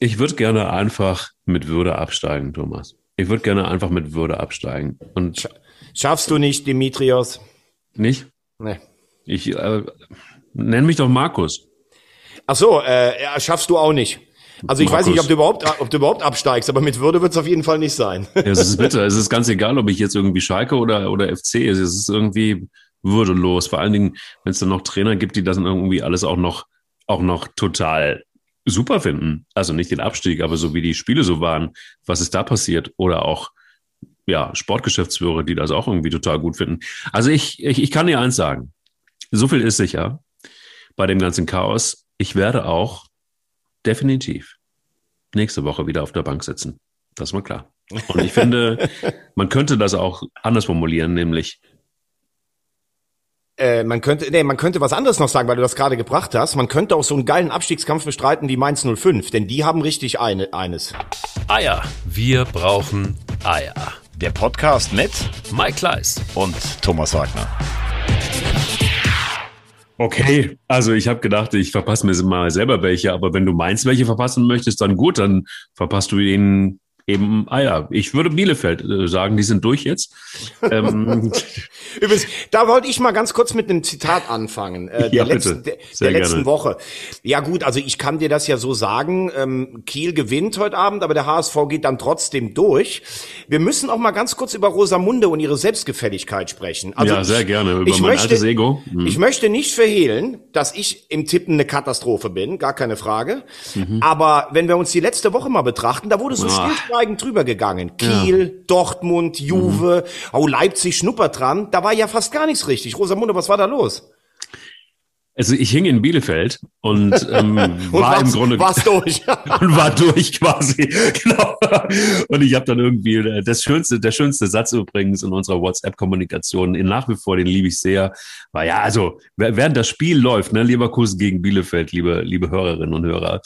Ich würde gerne einfach mit Würde absteigen, Thomas. Ich würde gerne einfach mit Würde absteigen. Und Schaffst du nicht, Dimitrios? Nicht? Nee. Ich äh, nenn mich doch Markus. Ach so, äh, ja, schaffst du auch nicht. Also ich Markus. weiß nicht, ob du überhaupt, ob du überhaupt absteigst, aber mit Würde wird es auf jeden Fall nicht sein. Ja, es ist bitter. Es ist ganz egal, ob ich jetzt irgendwie Schalke oder, oder FC ist. Es ist irgendwie würdelos. Vor allen Dingen, wenn es dann noch Trainer gibt, die das dann irgendwie alles auch noch, auch noch total super finden. Also nicht den Abstieg, aber so wie die Spiele so waren, was ist da passiert? Oder auch, ja, Sportgeschäftsführer, die das auch irgendwie total gut finden. Also ich, ich, ich kann dir eins sagen. So viel ist sicher bei dem ganzen Chaos. Ich werde auch definitiv nächste Woche wieder auf der Bank sitzen. Das ist mal klar. Und ich finde, man könnte das auch anders formulieren, nämlich Äh, man könnte, nee, man könnte was anderes noch sagen, weil du das gerade gebracht hast. Man könnte auch so einen geilen Abstiegskampf bestreiten wie Mainz 05, denn die haben richtig eine, eines. Eier. Wir brauchen Eier. Der Podcast mit Mike Kleiss. und Thomas Wagner. Okay, also ich habe gedacht, ich verpasse mir mal selber welche, aber wenn du meinst, welche verpassen möchtest, dann gut, dann verpasst du ihnen eben Eier. Ich würde Bielefeld äh, sagen, die sind durch jetzt. ähm, Übrigens, da wollte ich mal ganz kurz mit einem Zitat anfangen, äh, der, Ja, letzten, bitte. der, der letzten. Woche. Ja gut, also ich kann dir das ja so sagen, ähm, Kiel gewinnt heute Abend, aber der HSV geht dann trotzdem durch. Wir müssen auch mal ganz kurz über Rosamunde und ihre Selbstgefälligkeit sprechen. Also ja, sehr gerne. Über ich mein möchte, altes Ego. Hm. Ich möchte nicht verhehlen, dass ich im Tippen eine Katastrophe bin, gar keine Frage. Aber wenn wir uns die letzte Woche mal betrachten, da wurde so Mhm. Ah. Stillschweigend drüber gegangen. Kiel, Dortmund, Juve, Mhm. oh, Leipzig schnuppert dran. Da war ja fast gar nichts richtig. Rosamunde, was war da los? Also ich hing in Bielefeld und ähm, Und war im Grunde war's durch. und war durch quasi. genau. Und ich habe dann irgendwie äh, das schönste, der schönste Satz übrigens in unserer WhatsApp-Kommunikation, in nach wie vor, den liebe ich sehr, war ja, also während das Spiel läuft, ne, Leverkusen gegen Bielefeld, liebe, liebe Hörerinnen und Hörer,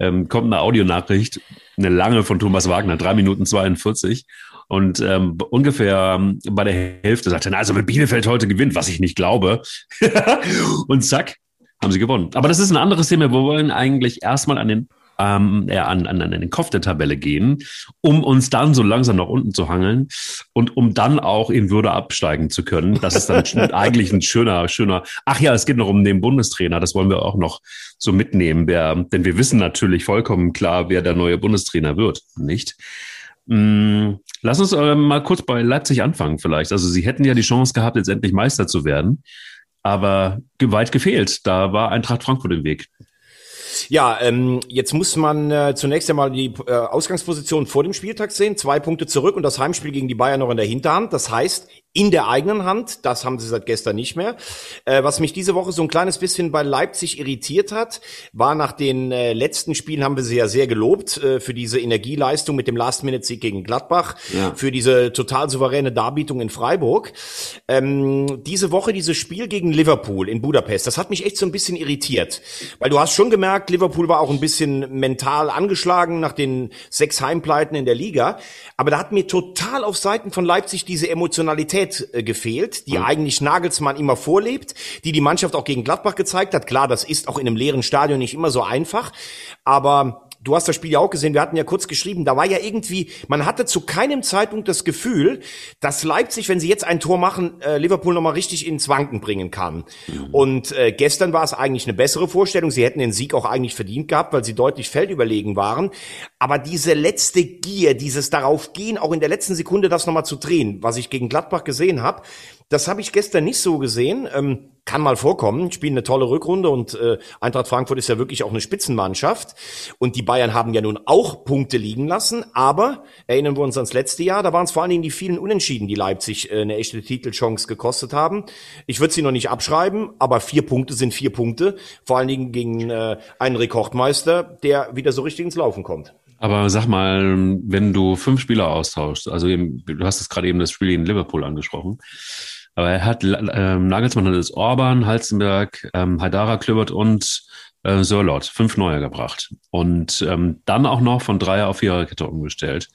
ähm, kommt eine Audionachricht, eine lange von Thomas Wagner, drei Minuten 42. Und ähm, ungefähr ähm, bei der Hälfte sagt er, also wenn Bielefeld heute gewinnt, was ich nicht glaube. und zack, haben sie gewonnen. Aber das ist ein anderes Thema. Wir wollen eigentlich erstmal an den, ähm, an, an, an den Kopf der Tabelle gehen, um uns dann so langsam nach unten zu hangeln und um dann auch in Würde absteigen zu können. Das ist dann eigentlich ein schöner, schöner. Ach ja, es geht noch um den Bundestrainer. Das wollen wir auch noch so mitnehmen. Wer, denn wir wissen natürlich vollkommen klar, wer der neue Bundestrainer wird. Nicht? Mm, Lass uns äh, mal kurz bei Leipzig anfangen vielleicht. Also sie hätten ja die Chance gehabt, jetzt endlich Meister zu werden, aber weit gefehlt. Da war Eintracht Frankfurt im Weg. Ja, ähm, jetzt muss man äh, zunächst einmal die äh, Ausgangsposition vor dem Spieltag sehen. Zwei Punkte zurück und das Heimspiel gegen die Bayern noch in der Hinterhand. Das heißt, in der eigenen Hand. Das haben sie seit gestern nicht mehr. Äh, was mich diese Woche so ein kleines bisschen bei Leipzig irritiert hat, war nach den äh, letzten Spielen haben wir sie ja sehr gelobt äh, für diese Energieleistung mit dem Last-Minute-Sieg gegen Gladbach, Ja. für diese total souveräne Darbietung in Freiburg. Ähm, diese Woche dieses Spiel gegen Liverpool in Budapest, das hat mich echt so ein bisschen irritiert, weil du hast schon gemerkt, Liverpool war auch ein bisschen mental angeschlagen nach den sechs Heimpleiten in der Liga, aber da hat mir total auf Seiten von Leipzig diese Emotionalität äh, gefehlt, die eigentlich Nagelsmann immer vorlebt, die die Mannschaft auch gegen Gladbach gezeigt hat. Klar, das ist auch in einem leeren Stadion nicht immer so einfach, aber Du hast das Spiel ja auch gesehen, wir hatten ja kurz geschrieben, da war ja irgendwie, man hatte zu keinem Zeitpunkt das Gefühl, dass Leipzig, wenn sie jetzt ein Tor machen, äh, Liverpool nochmal richtig ins Wanken bringen kann. Und äh, gestern war es eigentlich eine bessere Vorstellung, sie hätten den Sieg auch eigentlich verdient gehabt, weil sie deutlich feldüberlegen waren. Aber diese letzte Gier, dieses darauf gehen, auch in der letzten Sekunde das nochmal zu drehen, was ich gegen Gladbach gesehen habe, das habe ich gestern nicht so gesehen. Ähm, kann mal vorkommen, spielen eine tolle Rückrunde und äh, Eintracht Frankfurt ist ja wirklich auch eine Spitzenmannschaft. Und die Bayern haben ja nun auch Punkte liegen lassen, aber erinnern wir uns ans letzte Jahr, da waren es vor allen Dingen die vielen Unentschieden, die Leipzig äh, eine echte Titelchance gekostet haben. Ich würde sie noch nicht abschreiben, aber vier Punkte sind vier Punkte, vor allen Dingen gegen äh, einen Rekordmeister, der wieder so richtig ins Laufen kommt. Aber sag mal, wenn du fünf Spieler austauschst, also eben, du hast es gerade eben das Spiel in Liverpool angesprochen, aber er hat ähm, Nagelsmann hat es Orban, Halzenberg, ähm, Haidara, Klöbert und äh, Sörlot, fünf neue gebracht und ähm, dann auch noch von Dreier auf Viererkette umgestellt.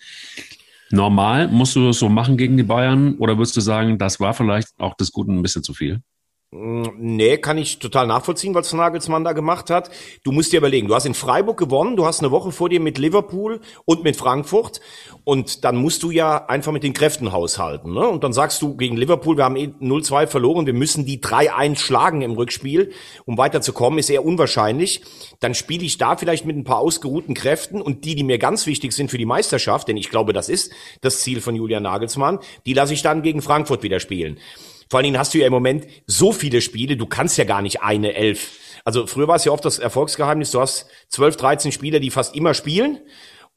Normal musst du das so machen gegen die Bayern oder würdest du sagen, das war vielleicht auch des Guten ein bisschen zu viel? Nee, kann ich total nachvollziehen, was Nagelsmann da gemacht hat. Du musst dir überlegen, du hast in Freiburg gewonnen, du hast eine Woche vor dir mit Liverpool und mit Frankfurt und dann musst du ja einfach mit den Kräften haushalten. Ne? Und dann sagst du gegen Liverpool, wir haben eh 0-2 verloren, wir müssen die 3-1 schlagen im Rückspiel, um weiterzukommen, ist eher unwahrscheinlich. Dann spiele ich da vielleicht mit ein paar ausgeruhten Kräften und die, die mir ganz wichtig sind für die Meisterschaft, denn ich glaube, das ist das Ziel von Julian Nagelsmann, die lasse ich dann gegen Frankfurt wieder spielen. Vor allen Dingen hast du ja im Moment so viele Spiele, du kannst ja gar nicht eine elf. Also früher war es ja oft das Erfolgsgeheimnis, du hast zwölf, dreizehn Spieler, die fast immer spielen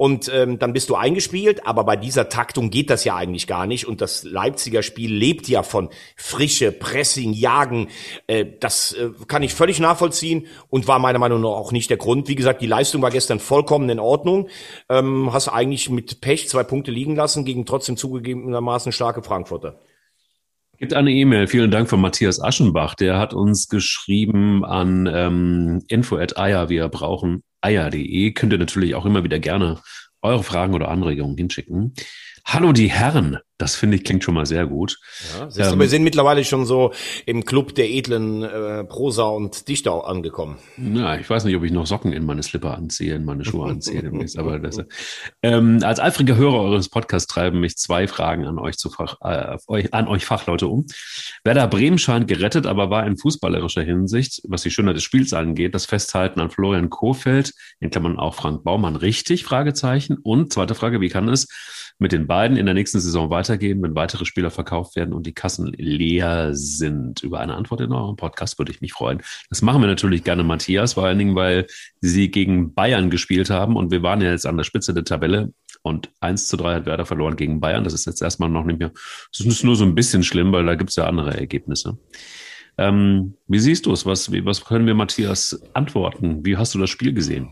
und ähm, dann bist du eingespielt, aber bei dieser Taktung geht das ja eigentlich gar nicht und das Leipziger Spiel lebt ja von Frische, Pressing, Jagen. Äh, das äh, kann ich völlig nachvollziehen und war meiner Meinung nach auch nicht der Grund. Wie gesagt, die Leistung war gestern vollkommen in Ordnung. Ähm, hast eigentlich mit Pech zwei Punkte liegen lassen gegen trotzdem zugegebenermaßen starke Frankfurter. Gibt eine E-Mail, vielen Dank von Matthias Aschenbach. Der hat uns geschrieben an ähm, info at eier, wir brauchen eier.de. Könnt ihr natürlich auch immer wieder gerne eure Fragen oder Anregungen hinschicken. Hallo die Herren, das finde ich klingt schon mal sehr gut. Ja, siehst du, ähm, wir sind mittlerweile schon so im Club der edlen äh, Prosa und Dichter angekommen. Ja, ich weiß nicht, ob ich noch Socken in meine Slipper anziehe, in meine Schuhe anziehe demnächst, aber das, ähm, als eifriger Hörer eures Podcasts treiben mich zwei Fragen an euch zu Fach, äh, euch, an euch Fachleute um. Werder Bremen scheint gerettet, aber war in fußballerischer Hinsicht, was die Schönheit des Spiels angeht, das Festhalten an Florian Kohfeldt, in Klammern auch Frank Baumann, richtig? Fragezeichen. Und zweite Frage, wie kann es mit den beiden in der nächsten Saison weitergehen, wenn weitere Spieler verkauft werden und die Kassen leer sind? Über eine Antwort in eurem Podcast würde ich mich freuen. Das machen wir natürlich gerne, Matthias, vor allen Dingen, weil sie gegen Bayern gespielt haben und wir waren ja jetzt an der Spitze der Tabelle und 1 zu 3 hat Werder verloren gegen Bayern. Das ist jetzt erstmal noch nicht mehr, das ist nur so ein bisschen schlimm, weil da gibt es ja andere Ergebnisse. Ähm, wie siehst du es? Was, was können wir Matthias antworten? Wie hast du das Spiel gesehen?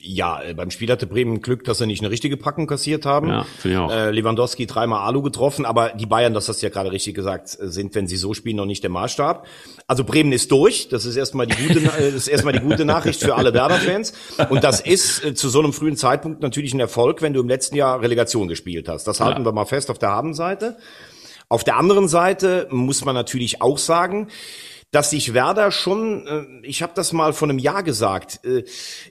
Ja, äh, beim Spiel hatte Bremen Glück, dass sie nicht eine richtige Packung kassiert haben. Ja, ich auch. Äh, Lewandowski dreimal Alu getroffen, aber die Bayern, das hast du ja gerade richtig gesagt, sind, wenn sie so spielen, noch nicht der Maßstab. Also Bremen ist durch. Das ist erstmal die gute, äh, das ist erstmal die gute Nachricht für alle Werder-Fans. Und das ist äh, zu so einem frühen Zeitpunkt natürlich ein Erfolg, wenn du im letzten Jahr Relegation gespielt hast. Das halten ja. wir mal fest auf der Habenseite. Auf der anderen Seite muss man natürlich auch sagen, dass sich Werder schon, äh, ich habe das mal vor einem Jahr gesagt, äh,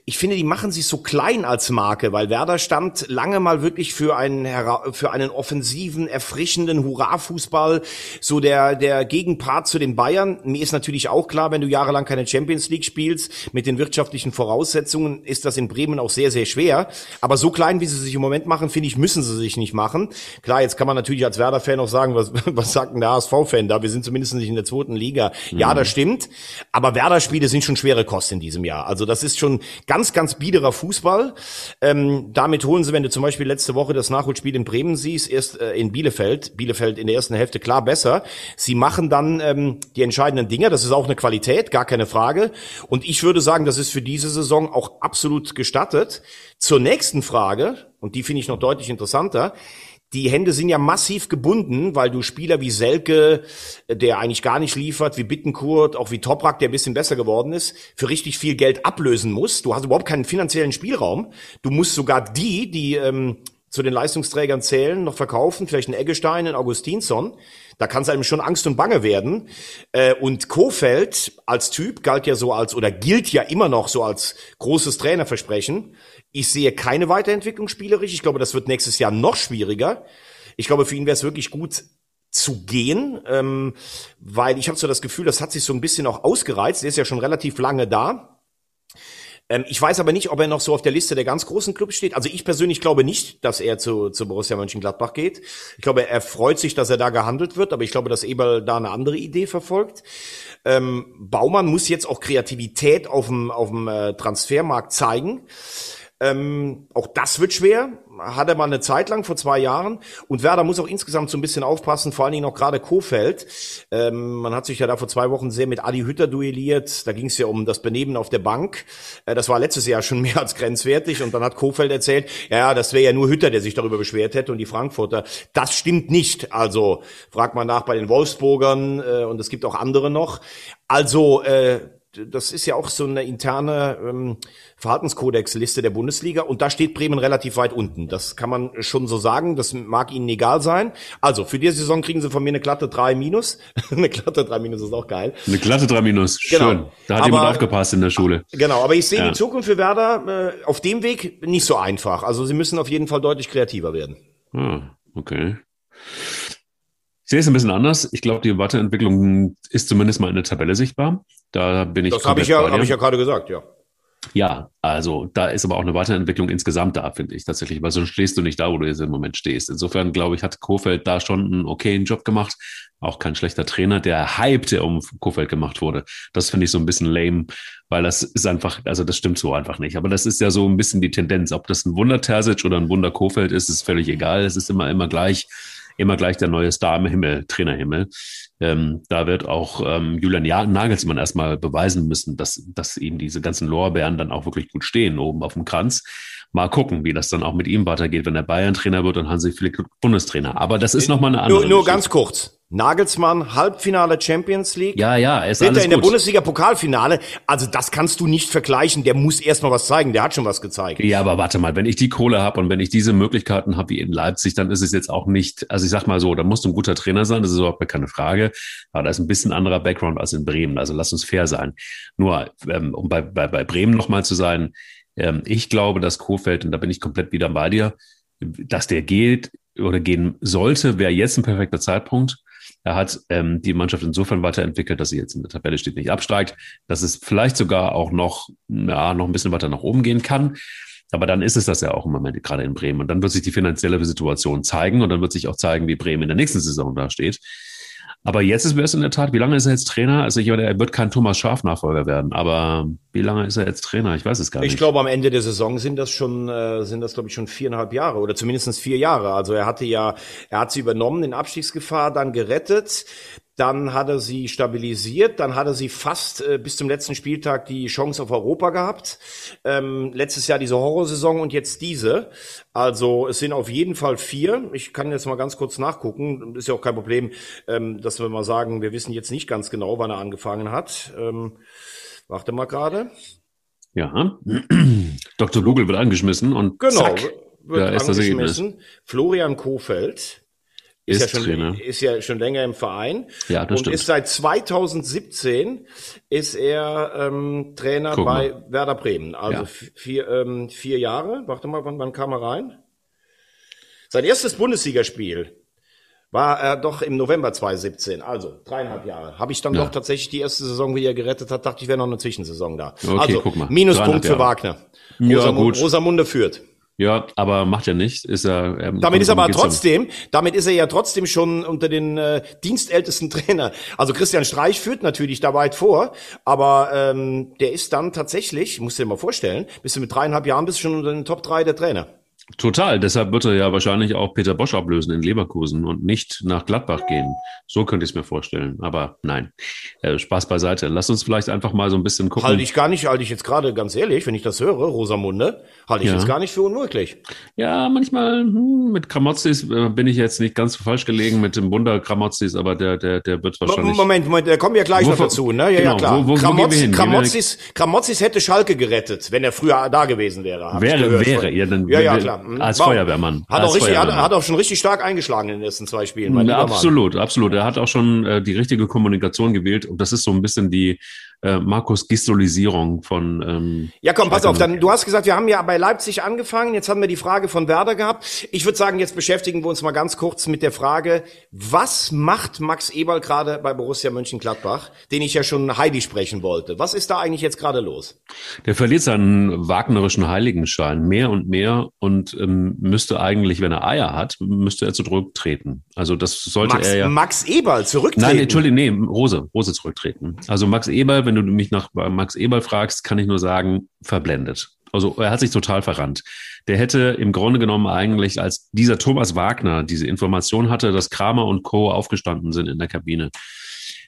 ich finde, die machen sich so klein als Marke, weil Werder stand lange mal wirklich für einen für einen offensiven, erfrischenden Hurra-Fußball, so der der Gegenpart zu den Bayern. Mir ist natürlich auch klar, wenn du jahrelang keine Champions League spielst, mit den wirtschaftlichen Voraussetzungen ist das in Bremen auch sehr sehr schwer. Aber so klein, wie sie sich im Moment machen, finde ich, müssen sie sich nicht machen. Klar, jetzt kann man natürlich als Werder-Fan auch sagen, was was sagt denn der HSV-Fan da? Wir sind zumindest nicht in der zweiten Liga. Ja, ja, das stimmt. Aber Werder-Spiele sind schon schwere Kost in diesem Jahr. Also das ist schon ganz, ganz biederer Fußball. Ähm, damit holen sie, wenn du zum Beispiel letzte Woche das Nachholspiel in Bremen siehst, erst äh, in Bielefeld, Bielefeld in der ersten Hälfte klar besser. Sie machen dann ähm, die entscheidenden Dinge. Das ist auch eine Qualität, gar keine Frage. Und ich würde sagen, das ist für diese Saison auch absolut gestattet. Zur nächsten Frage, und die finde ich noch deutlich interessanter die Hände sind ja massiv gebunden, weil du Spieler wie Selke, der eigentlich gar nicht liefert, wie Bittenkurt, auch wie Toprak, der ein bisschen besser geworden ist, für richtig viel Geld ablösen musst. Du hast überhaupt keinen finanziellen Spielraum. Du musst sogar die, die ähm, zu den Leistungsträgern zählen, noch verkaufen, vielleicht einen Eggestein, einen Augustinsson. Da kann es einem schon Angst und Bange werden. Äh, und Kofeld als Typ galt ja so als, oder gilt ja immer noch so als großes Trainerversprechen. Ich sehe keine Weiterentwicklung spielerisch. Ich glaube, das wird nächstes Jahr noch schwieriger. Ich glaube, für ihn wäre es wirklich gut zu gehen, ähm, weil ich habe so das Gefühl, das hat sich so ein bisschen auch ausgereizt. Er ist ja schon relativ lange da. Ähm, ich weiß aber nicht, ob er noch so auf der Liste der ganz großen Clubs steht. Also ich persönlich glaube nicht, dass er zu, zu Borussia Mönchengladbach geht. Ich glaube, er freut sich, dass er da gehandelt wird, aber ich glaube, dass Eberl da eine andere Idee verfolgt. Ähm, Baumann muss jetzt auch Kreativität auf dem, auf dem äh, Transfermarkt zeigen. Ähm, auch das wird schwer. Hatte man eine Zeit lang vor zwei Jahren. Und Werder muss auch insgesamt so ein bisschen aufpassen, vor allen Dingen auch gerade Kofeld. Ähm, man hat sich ja da vor zwei Wochen sehr mit Adi Hütter duelliert. Da ging es ja um das Benehmen auf der Bank. Äh, das war letztes Jahr schon mehr als grenzwertig. Und dann hat Kofeld erzählt, ja, das wäre ja nur Hütter, der sich darüber beschwert hätte und die Frankfurter. Das stimmt nicht. Also fragt man nach bei den Wolfsburgern äh, und es gibt auch andere noch. Also äh, das ist ja auch so eine interne ähm, Verhaltenskodex-Liste der Bundesliga und da steht Bremen relativ weit unten. Das kann man schon so sagen. Das mag Ihnen egal sein. Also für die Saison kriegen Sie von mir eine glatte 3 minus. eine glatte 3 minus ist auch geil. Eine glatte 3 minus. Schön. Genau. Da hat aber, jemand aufgepasst in der Schule. Genau, aber ich sehe ja. die Zukunft für Werder äh, auf dem Weg nicht so einfach. Also Sie müssen auf jeden Fall deutlich kreativer werden. Ah, okay. Ich sehe es ein bisschen anders. Ich glaube, die Weiterentwicklung ist zumindest mal in der Tabelle sichtbar. Da bin ich. Das habe ich ja, habe ich ja gerade gesagt, ja. Ja, also da ist aber auch eine Weiterentwicklung insgesamt da, finde ich tatsächlich, weil sonst stehst du nicht da, wo du jetzt im Moment stehst. Insofern glaube ich, hat Kofeld da schon einen okayen Job gemacht. Auch kein schlechter Trainer. Der Hype, der um Kofeld gemacht wurde, das finde ich so ein bisschen lame, weil das ist einfach, also das stimmt so einfach nicht. Aber das ist ja so ein bisschen die Tendenz. Ob das ein Wunder Terzic oder ein Wunder Kofeld ist, ist völlig egal. Es ist immer, immer gleich immer gleich der neue Star im Himmel, Trainerhimmel. Ähm, da wird auch ähm, Julian Nagelsmann erstmal beweisen müssen, dass, dass ihm diese ganzen Lorbeeren dann auch wirklich gut stehen oben auf dem Kranz. Mal gucken, wie das dann auch mit ihm weitergeht, wenn er Bayern-Trainer wird und Hansi Flick Bundestrainer. Aber das ist nochmal eine andere. Nur, nur ganz kurz. Nagelsmann, Halbfinale Champions League. Ja, ja, ist alles in der Bundesliga Pokalfinale. Also das kannst du nicht vergleichen. Der muss erst mal was zeigen. Der hat schon was gezeigt. Ja, aber warte mal, wenn ich die Kohle habe und wenn ich diese Möglichkeiten habe wie in Leipzig, dann ist es jetzt auch nicht, also ich sag mal so, da musst du ein guter Trainer sein, das ist überhaupt keine Frage. Aber da ist ein bisschen anderer Background als in Bremen. Also lass uns fair sein. Nur, ähm, um bei, bei, bei Bremen nochmal zu sein, ähm, ich glaube, dass Kofeld, und da bin ich komplett wieder bei dir, dass der geht oder gehen sollte, wäre jetzt ein perfekter Zeitpunkt er hat ähm, die Mannschaft insofern weiterentwickelt, dass sie jetzt in der Tabelle steht, nicht absteigt, dass es vielleicht sogar auch noch, ja, noch ein bisschen weiter nach oben gehen kann. Aber dann ist es das ja auch im Moment gerade in Bremen. Und dann wird sich die finanzielle Situation zeigen und dann wird sich auch zeigen, wie Bremen in der nächsten Saison da steht. Aber jetzt ist es in der Tat, wie lange ist er jetzt Trainer? Also ich meine, er wird kein Thomas Schaf Nachfolger werden, aber wie lange ist er jetzt Trainer? Ich weiß es gar nicht. Ich glaube, am Ende der Saison sind das schon, äh, sind das glaube ich schon viereinhalb Jahre oder zumindest vier Jahre. Also er hatte ja, er hat sie übernommen in Abstiegsgefahr, dann gerettet, dann hat er sie stabilisiert, dann hat er sie fast äh, bis zum letzten Spieltag die Chance auf Europa gehabt. Ähm, letztes Jahr diese Horrorsaison und jetzt diese. Also es sind auf jeden Fall vier. Ich kann jetzt mal ganz kurz nachgucken. Ist ja auch kein Problem, ähm, dass wir mal sagen, wir wissen jetzt nicht ganz genau, wann er angefangen hat. Ähm, warte mal gerade. Ja, Dr. Google wird angeschmissen und genau, zack, wird da ist angeschmissen. Florian Kofeld ist, ist, ja schon, Trainer. ist ja schon länger im Verein. Ja, das und stimmt. ist seit 2017 ist er ähm, Trainer Guck bei mal. Werder Bremen. Also ja. vier, ähm, vier Jahre. Warte mal, wann, wann kam er rein? Sein erstes Bundesligaspiel war er doch im November 2017, also dreieinhalb Jahre. Habe ich dann ja. doch tatsächlich die erste Saison, wie er gerettet hat, dachte ich, wäre noch eine Zwischensaison da. Okay, also, guck mal. Minuspunkt für Wagner. Ja, Rosamund, gut. Rosamunde führt. Ja, aber macht er nicht. Ist er, er damit ist er aber trotzdem, damit ist er ja trotzdem schon unter den äh, dienstältesten Trainer. Also Christian Streich führt natürlich da weit vor, aber ähm, der ist dann tatsächlich, musst du dir mal vorstellen, bist du mit dreieinhalb Jahren bist du schon unter den Top drei der Trainer. Total. Deshalb wird er ja wahrscheinlich auch Peter Bosch ablösen in Leverkusen und nicht nach Gladbach gehen. So könnte ich es mir vorstellen. Aber nein, äh, Spaß beiseite. Lass uns vielleicht einfach mal so ein bisschen gucken. Halte ich gar nicht, halte ich jetzt gerade ganz ehrlich, wenn ich das höre, Rosamunde, halte ich ja. jetzt gar nicht für unmöglich. Ja, manchmal hm, mit Kramotzis äh, bin ich jetzt nicht ganz falsch gelegen mit dem Wunder Kramotzis, aber der, der, der wird wahrscheinlich. Moment, Moment, der kommen wir gleich wo, noch dazu, ne? Ja, genau, ja, klar. Wo, wo, Kramotz, wo Kramotzis, Kramotzis hätte Schalke gerettet, wenn er früher da gewesen wäre. Wäre, wäre, ja, dann, ja, ja, klar. Mhm. Als wow. Feuerwehrmann. Hat als auch richtig, hat, hat, auch schon richtig stark eingeschlagen in den ersten zwei Spielen. Mein absolut, absolut. Er hat auch schon äh, die richtige Kommunikation gewählt und das ist so ein bisschen die äh, Markus Gistolisierung von. Ähm, ja, komm, pass auf. Dann, du hast gesagt, wir haben ja bei Leipzig angefangen. Jetzt haben wir die Frage von Werder gehabt. Ich würde sagen, jetzt beschäftigen wir uns mal ganz kurz mit der Frage, was macht Max Eberl gerade bei Borussia Mönchengladbach, den ich ja schon Heidi sprechen wollte? Was ist da eigentlich jetzt gerade los? Der verliert seinen wagnerischen Heiligenschein mehr und mehr und ähm, müsste eigentlich, wenn er Eier hat, müsste er zurücktreten. Also das sollte Max, er ja. Max Eberl zurücktreten? Nein, Entschuldigung, nee, Rose, Rose zurücktreten. Also Max Eberl wenn du mich nach Max Eberl fragst, kann ich nur sagen, verblendet. Also er hat sich total verrannt. Der hätte im Grunde genommen eigentlich, als dieser Thomas Wagner diese Information hatte, dass Kramer und Co. aufgestanden sind in der Kabine,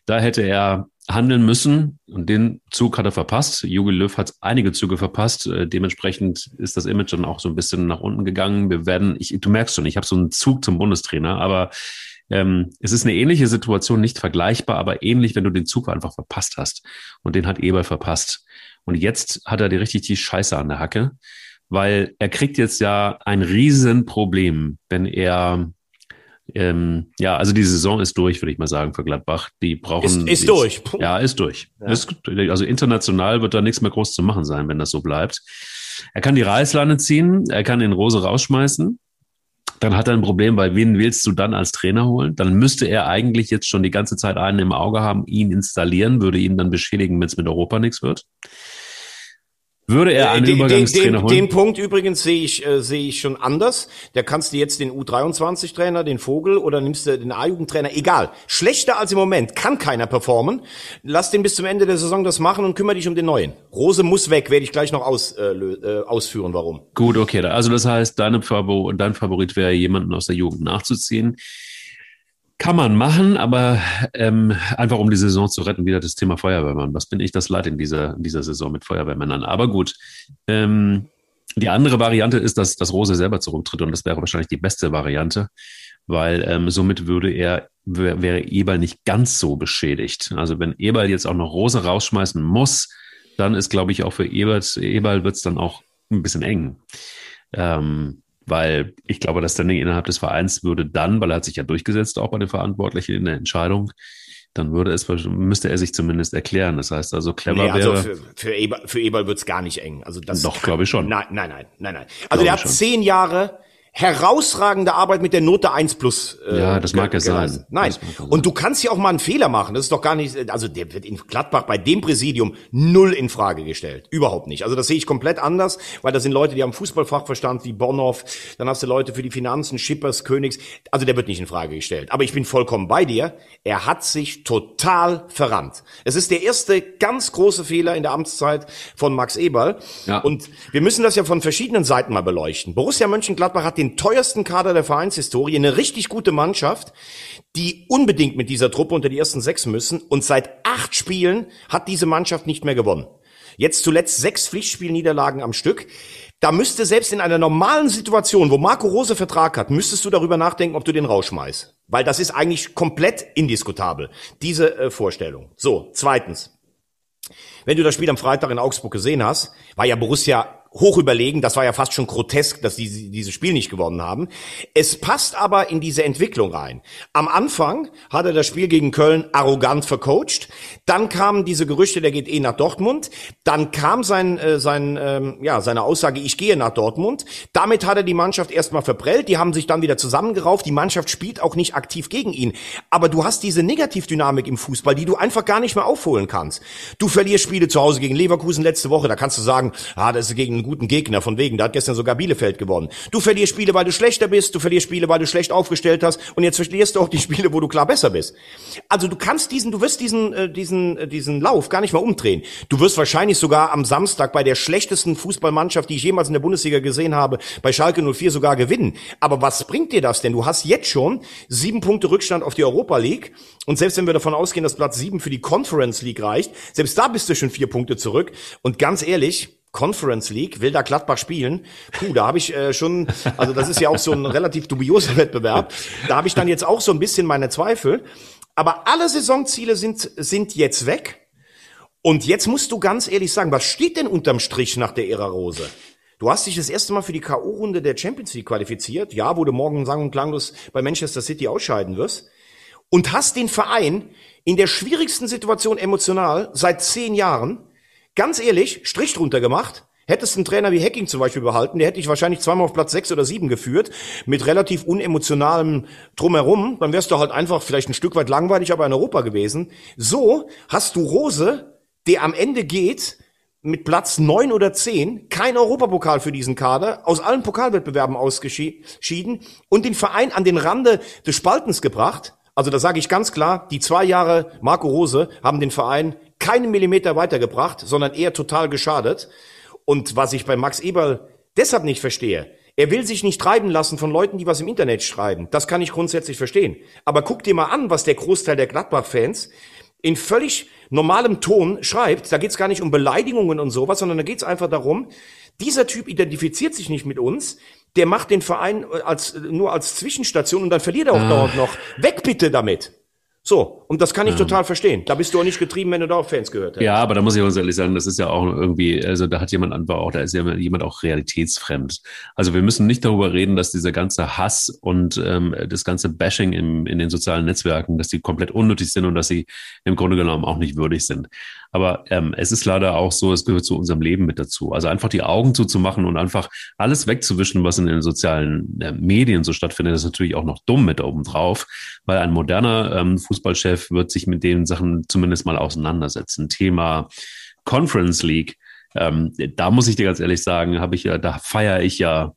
da hätte er handeln müssen und den Zug hat er verpasst. Jogi Löw hat einige Züge verpasst. Äh, dementsprechend ist das Image dann auch so ein bisschen nach unten gegangen. Wir werden, ich, du merkst schon, ich habe so einen Zug zum Bundestrainer, aber Ähm, es ist eine ähnliche Situation, nicht vergleichbar, aber ähnlich, wenn du den Zug einfach verpasst hast. Und den hat Eber verpasst. Und jetzt hat er die richtig die Scheiße an der Hacke, weil er kriegt jetzt ja ein Riesenproblem, wenn er ähm, ja, also die Saison ist durch, würde ich mal sagen, für Gladbach. Die brauchen. Ist, ist durch. Puh. Ja, ist durch. Ja. Ist, also international wird da nichts mehr groß zu machen sein, wenn das so bleibt. Er kann die Reißleine ziehen, er kann den Rose rausschmeißen. Dann hat er ein Problem, weil wen willst du dann als Trainer holen? Dann müsste er eigentlich jetzt schon die ganze Zeit einen im Auge haben, ihn installieren, würde ihn dann beschädigen, wenn es mit Europa nichts wird. Würde er einen den, Übergangstrainer den, holen? Den Punkt übrigens sehe ich, äh, sehe ich schon anders. Da kannst du jetzt den U23-Trainer, den Vogel oder nimmst du den A-Jugendtrainer, egal. Schlechter als im Moment kann keiner performen. Lass den bis zum Ende der Saison das machen und kümmere dich um den neuen. Rose muss weg, werde ich gleich noch aus, äh, äh ausführen, warum. Gut, okay. Also das heißt, deine Favor dein Favorit wäre, jemanden aus der Jugend nachzuziehen. Kann man machen, aber ähm, einfach um die Saison zu retten, wieder das Thema Feuerwehrmann. Was bin ich das leid in dieser, in dieser Saison mit Feuerwehrmännern? Aber gut. Ähm, die andere Variante ist, dass, dass Rose selber zurücktritt und das wäre wahrscheinlich die beste Variante, weil ähm, somit würde er, wäre Eberl nicht ganz so beschädigt. Also wenn Eberl jetzt auch noch Rose rausschmeißen muss, dann ist, glaube ich, auch für Ebert, Eberl wird es dann auch ein bisschen eng. Ähm, weil ich glaube, das Standing innerhalb des Vereins würde dann, weil er hat sich ja durchgesetzt, auch bei den Verantwortlichen in der Entscheidung, dann würde es, müsste er sich zumindest erklären. Das heißt also, clever nee, also wäre. Für, für Eberl, für Eberl wird's gar nicht eng. Also das Doch, glaube ich schon. Nein, nein, nein, nein, nein. Also der hat schon. zehn Jahre herausragende Arbeit mit der Note 1 plus. Äh, ja, das mag ja sein. Nein. Und du kannst ja auch mal einen Fehler machen. Das ist doch gar nicht, also der wird in Gladbach bei dem Präsidium null in Frage gestellt. Überhaupt nicht. Also das sehe ich komplett anders, weil da sind Leute, die haben Fußballfachverstand wie Bonhoff. Dann hast du Leute für die Finanzen, Schippers, Königs. Also der wird nicht in Frage gestellt. Aber ich bin vollkommen bei dir. Er hat sich total verrannt. Es ist der erste ganz große Fehler in der Amtszeit von Max Eberl. Ja. Und wir müssen das ja von verschiedenen Seiten mal beleuchten. Borussia Mönchengladbach hat den teuersten Kader der Vereinshistorie, eine richtig gute Mannschaft, die unbedingt mit dieser Truppe unter die ersten sechs müssen. Und seit acht Spielen hat diese Mannschaft nicht mehr gewonnen. Jetzt zuletzt sechs Pflichtspielniederlagen am Stück. Da müsste selbst in einer normalen Situation, wo Marco Rose Vertrag hat, müsstest du darüber nachdenken, ob du den rausschmeißt. Weil das ist eigentlich komplett indiskutabel, diese äh, Vorstellung. So, zweitens. Wenn du das Spiel am Freitag in Augsburg gesehen hast, war ja Borussia hoch überlegen. Das war ja fast schon grotesk, dass die dieses Spiel nicht gewonnen haben. Es passt aber in diese Entwicklung rein. Am Anfang hat er das Spiel gegen Köln arrogant vercoacht. Dann kamen diese Gerüchte, der geht eh nach Dortmund. Dann kam sein, äh, sein, ähm, ja, seine Aussage, ich gehe nach Dortmund. Damit hat er die Mannschaft erstmal verprellt. Die haben sich dann wieder zusammengerauft. Die Mannschaft spielt auch nicht aktiv gegen ihn. Aber du hast diese Negativdynamik im Fußball, die du einfach gar nicht mehr aufholen kannst. Du verlierst Spiele zu Hause gegen Leverkusen letzte Woche. Da kannst du sagen, ah, das ist gegen einen guten Gegner, von wegen, da hat gestern sogar Bielefeld gewonnen. Du verlierst Spiele, weil du schlechter bist, du verlierst Spiele, weil du schlecht aufgestellt hast und jetzt verlierst du auch die Spiele, wo du klar besser bist. Also du kannst diesen, du wirst diesen, äh, diesen, äh, diesen Lauf gar nicht mehr umdrehen. Du wirst wahrscheinlich sogar am Samstag bei der schlechtesten Fußballmannschaft, die ich jemals in der Bundesliga gesehen habe, bei Schalke 04 sogar gewinnen. Aber was bringt dir das denn? Du hast jetzt schon sieben Punkte Rückstand auf die Europa League und selbst wenn wir davon ausgehen, dass Platz sieben für die Conference League reicht, selbst da bist du schon vier Punkte zurück. Und ganz ehrlich, Conference League, will da Gladbach spielen. Puh, da habe ich äh, schon, also das ist ja auch so ein relativ dubioser Wettbewerb. Da habe ich dann jetzt auch so ein bisschen meine Zweifel. Aber alle Saisonziele sind, sind jetzt weg. Und jetzt musst du ganz ehrlich sagen, was steht denn unterm Strich nach der Ära Rose? Du hast dich das erste Mal für die K.O.-Runde der Champions League qualifiziert. Ja, wo du morgen sang- und klanglos bei Manchester City ausscheiden wirst. Und hast den Verein in der schwierigsten Situation emotional seit zehn Jahren Ganz ehrlich, Strich drunter gemacht. Hättest einen Trainer wie Hacking zum Beispiel behalten, der hätte ich wahrscheinlich zweimal auf Platz sechs oder sieben geführt, mit relativ unemotionalem Drumherum, dann wärst du halt einfach vielleicht ein Stück weit langweilig, aber in Europa gewesen. So hast du Rose, der am Ende geht, mit Platz neun oder zehn, kein Europapokal für diesen Kader, aus allen Pokalwettbewerben ausgeschieden und den Verein an den Rande des Spaltens gebracht. Also da sage ich ganz klar, die zwei Jahre Marco Rose haben den Verein keinen Millimeter weitergebracht, sondern eher total geschadet. Und was ich bei Max Eberl deshalb nicht verstehe, er will sich nicht treiben lassen von Leuten, die was im Internet schreiben. Das kann ich grundsätzlich verstehen. Aber guck dir mal an, was der Großteil der Gladbach-Fans in völlig normalem Ton schreibt, da geht's gar nicht um Beleidigungen und sowas, sondern da geht's einfach darum, dieser Typ identifiziert sich nicht mit uns, der macht den Verein als, nur als Zwischenstation und dann verliert er auch Ah. dauernd noch. Weg bitte damit. So, und das kann ich total verstehen. Da bist du auch nicht getrieben, wenn du da auf Fans gehört hättest. Ja, aber da muss ich ganz ehrlich sagen, das ist ja auch irgendwie, also da hat jemand einfach auch, da ist ja jemand auch realitätsfremd. Also wir müssen nicht darüber reden, dass dieser ganze Hass und ähm, das ganze Bashing im, in den sozialen Netzwerken, dass die komplett unnötig sind und dass sie im Grunde genommen auch nicht würdig sind. Aber ähm, es ist leider auch so, es gehört zu unserem Leben mit dazu. Also einfach die Augen zuzumachen und einfach alles wegzuwischen, was in den sozialen äh, Medien so stattfindet, ist natürlich auch noch dumm mit oben drauf, weil ein moderner ähm, Fußballchef wird sich mit den Sachen zumindest mal auseinandersetzen. Thema Conference League. Ähm, da muss ich dir ganz ehrlich sagen, habe ich ja, da feiere ich ja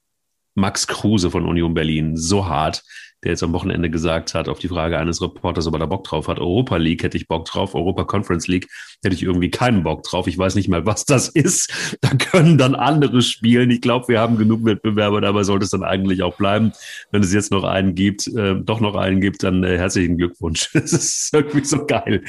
Max Kruse von Union Berlin so hart, der jetzt am Wochenende gesagt hat, auf die Frage eines Reporters, ob er da Bock drauf hat. Europa League hätte ich Bock drauf, Europa Conference League hätte ich irgendwie keinen Bock drauf. Ich weiß nicht mal, was das ist. Da können dann andere spielen. Ich glaube, wir haben genug Wettbewerber, dabei sollte es dann eigentlich auch bleiben. Wenn es jetzt noch einen gibt, äh, doch noch einen gibt, dann äh, herzlichen Glückwunsch. Das ist irgendwie so geil.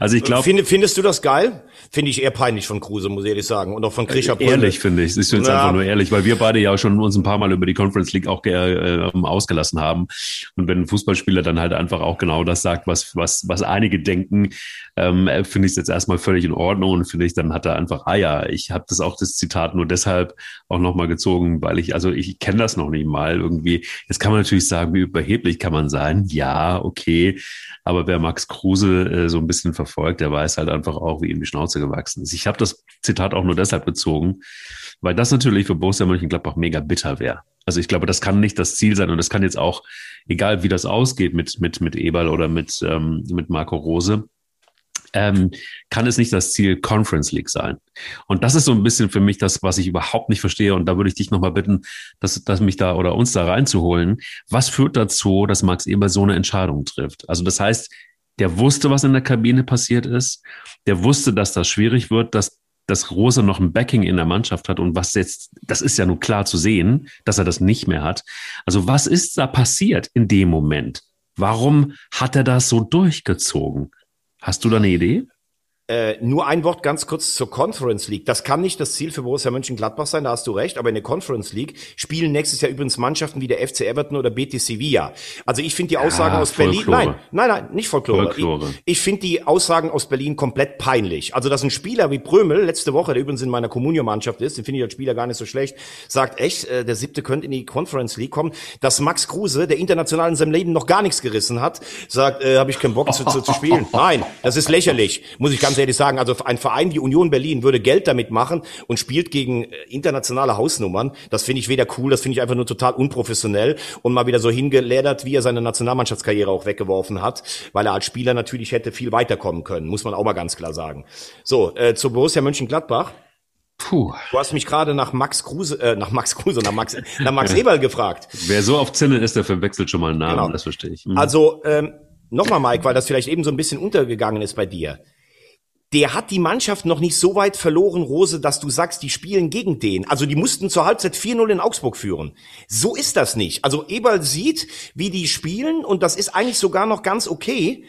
Also ich glaube, Find, findest du das geil? Finde ich eher peinlich von Kruse, muss ich ehrlich sagen. Und auch von Krischer Prömel. Ehrlich finde ich. Ich finde es einfach nur ehrlich, weil wir beide ja schon uns ein paar Mal über die Conference League auch äh, ausgelassen haben. Und wenn ein Fußballspieler dann halt einfach auch genau das sagt, was, was, was einige denken, ähm, äh, finde ich es jetzt erstmal völlig in Ordnung und finde ich, dann hat er einfach Eier. Ich habe das auch, das Zitat nur deshalb auch nochmal gezogen, weil ich, also ich kenne das noch nicht mal irgendwie. Jetzt kann man natürlich sagen, wie überheblich kann man sein. Ja, okay. Aber wer Max Kruse äh, so ein bisschen verfolgt, der weiß halt einfach auch, wie ihm die Schnauze gewachsen ist. Ich habe das Zitat auch nur deshalb bezogen, weil das natürlich für Borussia Mönchengladbach mega bitter wäre. Also ich glaube, das kann nicht das Ziel sein und das kann jetzt auch, egal wie das ausgeht mit, mit, mit Eberl oder mit, ähm, mit Marco Rose, ähm, kann es nicht das Ziel Conference League sein. Und das ist so ein bisschen für mich das, was ich überhaupt nicht verstehe. Und da würde ich dich nochmal bitten, dass, dass mich da oder uns da reinzuholen. Was führt dazu, dass Max Eberl so eine Entscheidung trifft? Also das heißt, der wusste, was in der Kabine passiert ist. Der wusste, dass das schwierig wird, dass dass Rose noch ein Backing in der Mannschaft hat und was jetzt, das ist ja nun klar zu sehen, dass er das nicht mehr hat. Also was ist da passiert in dem Moment? Warum hat er das so durchgezogen? Hast du da eine Idee? Äh, nur ein Wort ganz kurz zur Conference League. Das kann nicht das Ziel für Borussia Mönchengladbach sein, da hast du recht, aber in der Conference League spielen nächstes Jahr übrigens Mannschaften wie der FC Everton oder Betis Sevilla. Also ich finde die Aussagen Ja, aus Berlin, Folklore. nein, nein, nein, nicht Folklore. Folklore. Ich, ich finde die Aussagen aus Berlin komplett peinlich. Also dass ein Spieler wie Prömel letzte Woche, der übrigens in meiner Communio-Mannschaft ist, den finde ich als Spieler gar nicht so schlecht, sagt echt, äh, der siebte könnte in die Conference League kommen, dass Max Kruse, der international in seinem Leben noch gar nichts gerissen hat, sagt, äh, habe ich keinen Bock zu, zu, zu spielen. Nein, das ist lächerlich, muss ich ganz ehrlich sagen. Also ein Verein wie Union Berlin würde Geld damit machen und spielt gegen äh, internationale Hausnummern. Das finde ich weder cool, das finde ich einfach nur total unprofessionell und mal wieder so hingeledert, wie er seine Nationalmannschaftskarriere auch weggeworfen hat, weil er als Spieler natürlich hätte viel weiterkommen können, muss man auch mal ganz klar sagen. So, äh, zu Borussia Mönchengladbach. Puh. Du hast mich gerade nach Max Kruse, äh, nach Max Kruse, nach Max, nach Max Eberl gefragt. Wer so auf Zinne ist, der verwechselt schon mal einen Namen, Genau. das verstehe ich. Mhm. Also ähm, nochmal, Mike, weil das vielleicht eben so ein bisschen untergegangen ist bei dir. Der hat die Mannschaft noch nicht so weit verloren, Rose, dass du sagst, die spielen gegen den. Also die mussten zur Halbzeit 4-0 in Augsburg führen. So ist das nicht. Also Eberl sieht, wie die spielen und das ist eigentlich sogar noch ganz okay.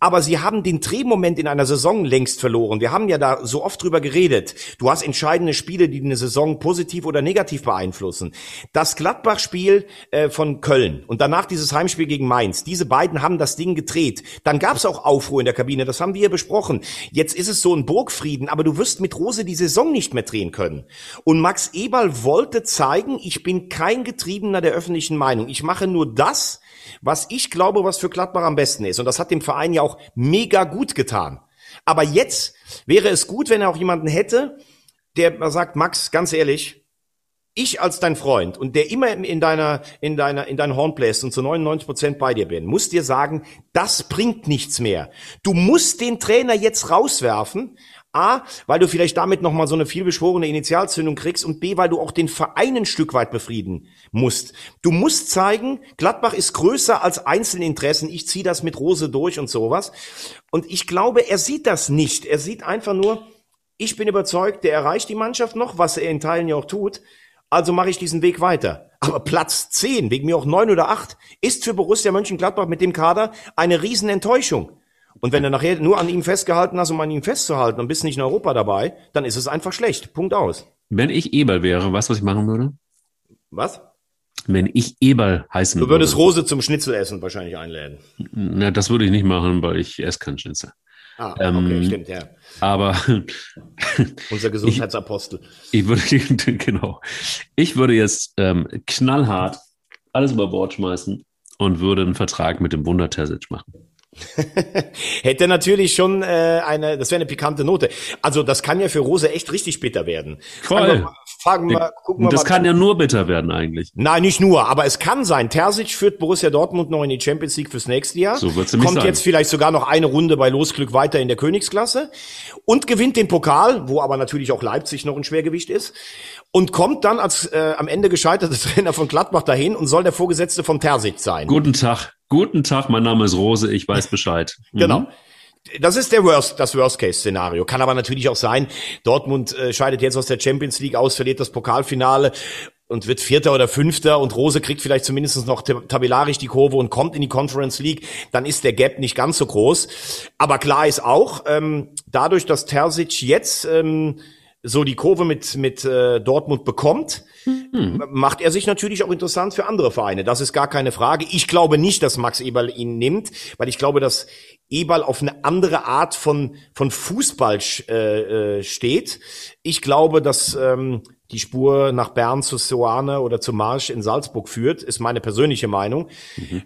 Aber sie haben den Drehmoment in einer Saison längst verloren. Wir haben ja da so oft drüber geredet. Du hast entscheidende Spiele, die eine Saison positiv oder negativ beeinflussen. Das Gladbach-Spiel äh, von Köln und danach dieses Heimspiel gegen Mainz. Diese beiden haben das Ding gedreht. Dann gab es auch Aufruhr in der Kabine. Das haben wir besprochen. Jetzt ist es so ein Burgfrieden, aber du wirst mit Rose die Saison nicht mehr drehen können. Und Max Eberl wollte zeigen, ich bin kein Getriebener der öffentlichen Meinung. Ich mache nur das, was ich glaube, was für Gladbach am besten ist. Und das hat dem Verein ja auch mega gut getan. Aber jetzt wäre es gut, wenn er auch jemanden hätte, der sagt, Max, ganz ehrlich, ich als dein Freund und der immer in deiner, in deiner, in dein Horn bläst und zu 99 Prozent bei dir bin, muss dir sagen, das bringt nichts mehr. Du musst den Trainer jetzt rauswerfen. A, weil du vielleicht damit nochmal so eine vielbeschworene Initialzündung kriegst und B, weil du auch den Verein ein Stück weit befrieden musst. Du musst zeigen, Gladbach ist größer als Einzelinteressen. Ich ziehe das mit Rose durch und sowas. Und ich glaube, er sieht das nicht. Er sieht einfach nur, ich bin überzeugt, der erreicht die Mannschaft noch, was er in Teilen ja auch tut. Also mache ich diesen Weg weiter. Aber Platz 10, wegen mir auch 9 oder 8, ist für Borussia Mönchengladbach mit dem Kader eine Riesenenttäuschung. Und wenn du nachher nur an ihm festgehalten hast, um an ihm festzuhalten und bist nicht in Europa dabei, dann ist es einfach schlecht. Punkt aus. Wenn ich Eberl wäre, weißt du, was ich machen würde? Was? Wenn ich Eberl heißen Du würdest würde. Rose zum Schnitzelessen wahrscheinlich einladen. Na, das würde ich nicht machen, weil ich esse keinen Schnitzel. Ah, Ähm, okay, stimmt, ja. Aber Unser Gesundheitsapostel. ich würde, genau, ich würde jetzt ähm, knallhart alles über Bord schmeißen und würde einen Vertrag mit dem Wunder Terzic machen. Hätte natürlich schon äh, eine, das wäre eine pikante Note. Also das kann ja für Rose echt richtig bitter werden. Voll. Mal, fragen wir mal, gucken wir Und das mal. kann ja nur bitter werden eigentlich. Nein, nicht nur, aber es kann sein. Terzic führt Borussia Dortmund noch in die Champions League fürs nächste Jahr. So wird's nämlich Kommt sein. jetzt vielleicht sogar noch eine Runde bei Losglück weiter in der Königsklasse und gewinnt den Pokal, wo aber natürlich auch Leipzig noch ein Schwergewicht ist. Und kommt dann als äh, am Ende gescheiterte Trainer von Gladbach dahin und soll der Vorgesetzte von Terzic sein. Guten Tag, guten Tag, mein Name ist Rose, ich weiß Bescheid. Mhm. Genau. Das ist der Worst, das Worst-Case-Szenario. Kann aber natürlich auch sein, Dortmund äh, scheidet jetzt aus der Champions League aus, verliert das Pokalfinale und wird Vierter oder Fünfter und Rose kriegt vielleicht zumindest noch tab- tabellarisch die Kurve und kommt in die Conference League, dann ist der Gap nicht ganz so groß. Aber klar ist auch, ähm, dadurch, dass Terzic jetzt ähm, so die Kurve mit, mit äh, Dortmund bekommt, macht er sich natürlich auch interessant für andere Vereine. Das ist gar keine Frage. Ich glaube nicht, dass Max Eberl ihn nimmt, weil ich glaube, dass Eberl auf eine andere Art von, von Fußball äh, äh, steht. Ich glaube, dass ähm, die Spur nach Bern zu Soane oder zu Marsch in Salzburg führt, ist meine persönliche Meinung.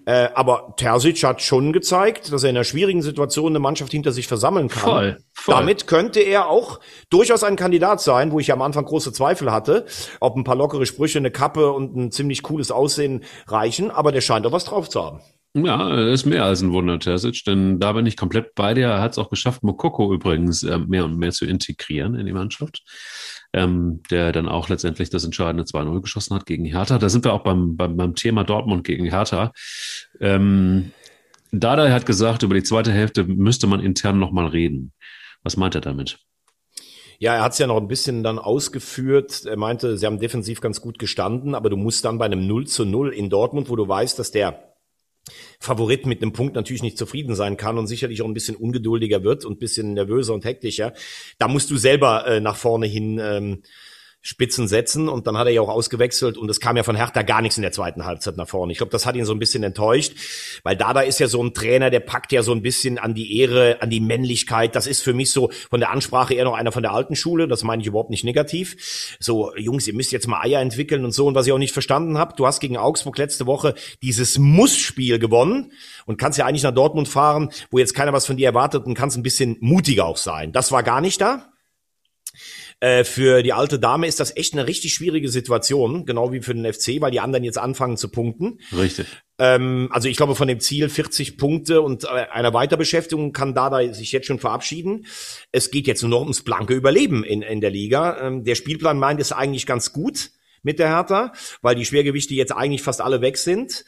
Äh, aber Terzic hat schon gezeigt, dass er in einer schwierigen Situation eine Mannschaft hinter sich versammeln kann. Voll, voll. Damit könnte er auch durchaus ein Kandidat sein, wo ich am Anfang große Zweifel hatte, ob ein paar lockere Sprüche, eine Kappe und ein ziemlich cooles Aussehen reichen, aber der scheint doch was drauf zu haben. Ja, ist mehr als ein Wunder, Terzic, denn da bin ich komplett bei dir. Er hat es auch geschafft, Mokoko übrigens äh, mehr und mehr zu integrieren in die Mannschaft, ähm, der dann auch letztendlich das entscheidende 2-0 geschossen hat gegen Hertha. Da sind wir auch beim, beim, beim Thema Dortmund gegen Hertha. Ähm, Dada hat gesagt, über die zweite Hälfte müsste man intern nochmal reden. Was meint er damit? Ja, er hat es ja noch ein bisschen dann ausgeführt. Er meinte, sie haben defensiv ganz gut gestanden, aber du musst dann bei einem 0 zu 0 in Dortmund, wo du weißt, dass der Favorit mit einem Punkt natürlich nicht zufrieden sein kann und sicherlich auch ein bisschen ungeduldiger wird und bisschen nervöser und hektischer. Da musst du selber äh, nach vorne hin ähm, Spitzen setzen und dann hat er ja auch ausgewechselt und es kam ja von Hertha gar nichts in der zweiten Halbzeit nach vorne. Ich glaube, das hat ihn so ein bisschen enttäuscht, weil Dada ist ja so ein Trainer, der packt ja so ein bisschen an die Ehre, an die Männlichkeit. Das ist für mich so von der Ansprache eher noch einer von der alten Schule. Das meine ich überhaupt nicht negativ. So, Jungs, ihr müsst jetzt mal Eier entwickeln und so. Und was ich auch nicht verstanden habe, du hast gegen Augsburg letzte Woche dieses Muss-Spiel gewonnen und kannst ja eigentlich nach Dortmund fahren, wo jetzt keiner was von dir erwartet und kannst ein bisschen mutiger auch sein. Das war gar nicht da. Äh, für die alte Dame ist das echt eine richtig schwierige Situation, genau wie für den FC, weil die anderen jetzt anfangen zu punkten. Richtig. Ähm, also ich glaube, von dem Ziel 40 Punkte und äh, einer Weiterbeschäftigung kann Dada sich jetzt schon verabschieden. Es geht jetzt nur noch ums blanke Überleben in, in der Liga. Ähm, der Spielplan meint es eigentlich ganz gut mit der Hertha, weil die Schwergewichte jetzt eigentlich fast alle weg sind.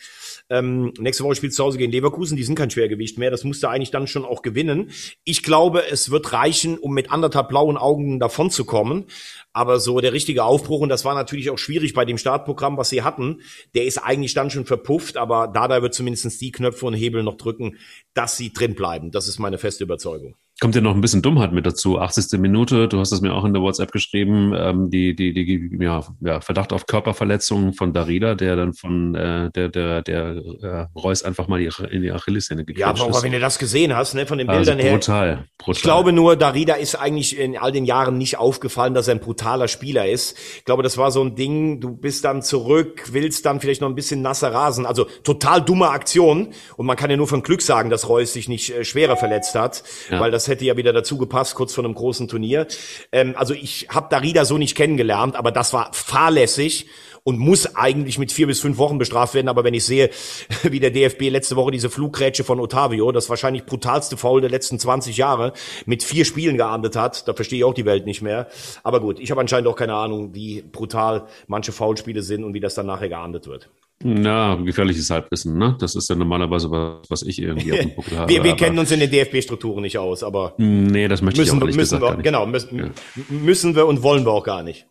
Ähm, nächste Woche spielt zu Hause gegen Leverkusen, die sind kein Schwergewicht mehr. Das musste eigentlich dann schon auch gewinnen. Ich glaube, es wird reichen, um mit anderthalb blauen Augen davon zu kommen. Aber so der richtige Aufbruch, und das war natürlich auch schwierig bei dem Startprogramm, was sie hatten, der ist eigentlich dann schon verpufft, aber Dada wird zumindest die Knöpfe und Hebel noch drücken, dass sie drin bleiben. Das ist meine feste Überzeugung. Kommt ja noch ein bisschen Dummheit mit dazu. 80. Minute, du hast es mir auch in der WhatsApp geschrieben, ähm, die, die, die, ja, ja, Verdacht auf Körperverletzung von Darida, der dann von äh, der, der, der äh, Reus einfach mal die, in die Achillessehne gequetscht Ja, aber ist. wenn du das gesehen hast, ne, von den Also Bildern her. brutal, brutal. Ich glaube nur, Darida ist eigentlich in all den Jahren nicht aufgefallen, dass er ein brutaler Spieler ist. Ich glaube, das war so ein Ding, du bist dann zurück, willst dann vielleicht noch ein bisschen nasser rasen. Also total dumme Aktion. Und man kann ja nur von Glück sagen, dass Reus sich nicht äh, schwerer verletzt hat, Ja. weil das hätte ja wieder dazu gepasst, kurz vor einem großen Turnier. Ähm, also ich habe Darida so nicht kennengelernt, aber das war fahrlässig und muss eigentlich mit vier bis fünf Wochen bestraft werden. Aber wenn ich sehe, wie der DFB letzte Woche diese Fluggrätsche von Otavio, das wahrscheinlich brutalste Foul der letzten 20 Jahre, mit vier Spielen geahndet hat, da verstehe ich auch die Welt nicht mehr. Aber gut, ich habe anscheinend auch keine Ahnung, wie brutal manche Foulspiele sind und wie das dann nachher geahndet wird. Na, gefährliches Halbwissen, ne? Das ist ja normalerweise was, was ich irgendwie auf dem Buckel habe. Wir, wir kennen uns in den DFB-strukturen nicht aus, aber Nee, das möchte ich auch müssen, ehrlich müssen wir, gar nicht. genau, müssen, müssen wir und wollen wir auch gar nicht.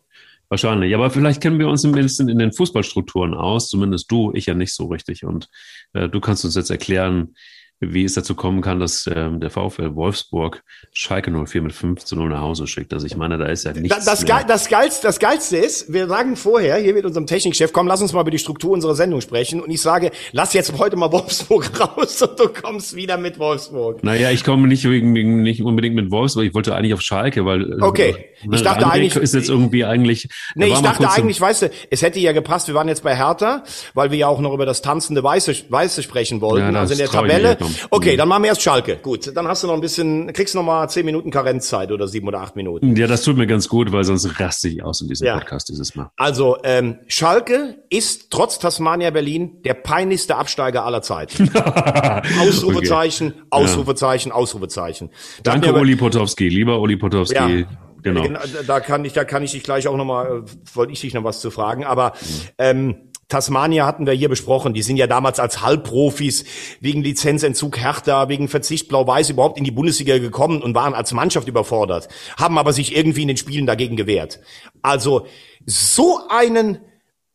Wahrscheinlich. Aber vielleicht kennen wir uns ein bisschen in den Fußballstrukturen aus, zumindest du, ich ja nicht so richtig. Und äh, du kannst uns jetzt erklären, wie es dazu kommen kann, dass ähm, der VfL Wolfsburg Schalke 04 mit 5 zu 0 nach Hause schickt. Also ich meine, da ist ja nichts das, mehr. das, Geilste, das Geilste ist, wir sagen vorher hier mit unserem Technikchef, komm, lass uns mal über die Struktur unserer Sendung sprechen. Und ich sage, lass jetzt heute mal Wolfsburg raus und du kommst wieder mit Wolfsburg. Naja, ich komme nicht, wegen, nicht unbedingt mit Wolfsburg, ich wollte eigentlich auf Schalke, weil äh, Okay, ne, ich dachte eigentlich- ist jetzt irgendwie eigentlich. Nee, ich dachte eigentlich, weißt du, es hätte ja gepasst, wir waren jetzt bei Hertha, weil wir ja auch noch über das tanzende Weiße, Weiße sprechen wollten, Ja, das also in der Tabelle. Noch. Okay, Mhm. dann machen wir erst Schalke. Gut, dann hast du noch ein bisschen, kriegst noch mal zehn Minuten Karenzzeit oder sieben oder acht Minuten. Ja, das tut mir ganz gut, weil sonst raste ich aus in diesem Ja. Podcast dieses Mal. Also, ähm, Schalke ist trotz Tasmania Berlin der peinlichste Absteiger aller Zeiten. Ausrufezeichen, Ausrufezeichen, Ausrufezeichen. Da Danke, wir- Uli Potowski. Lieber Uli Potowski. Ja, Genau. da- Da kann ich, da kann ich dich gleich auch nochmal, wollte ich dich noch was zu fragen. Aber ähm, Tasmania hatten wir hier besprochen. Die sind ja damals als Halbprofis wegen Lizenzentzug Hertha, wegen Verzicht Blau-Weiß überhaupt in die Bundesliga gekommen und waren als Mannschaft überfordert, haben aber sich irgendwie in den Spielen dagegen gewehrt. Also so einen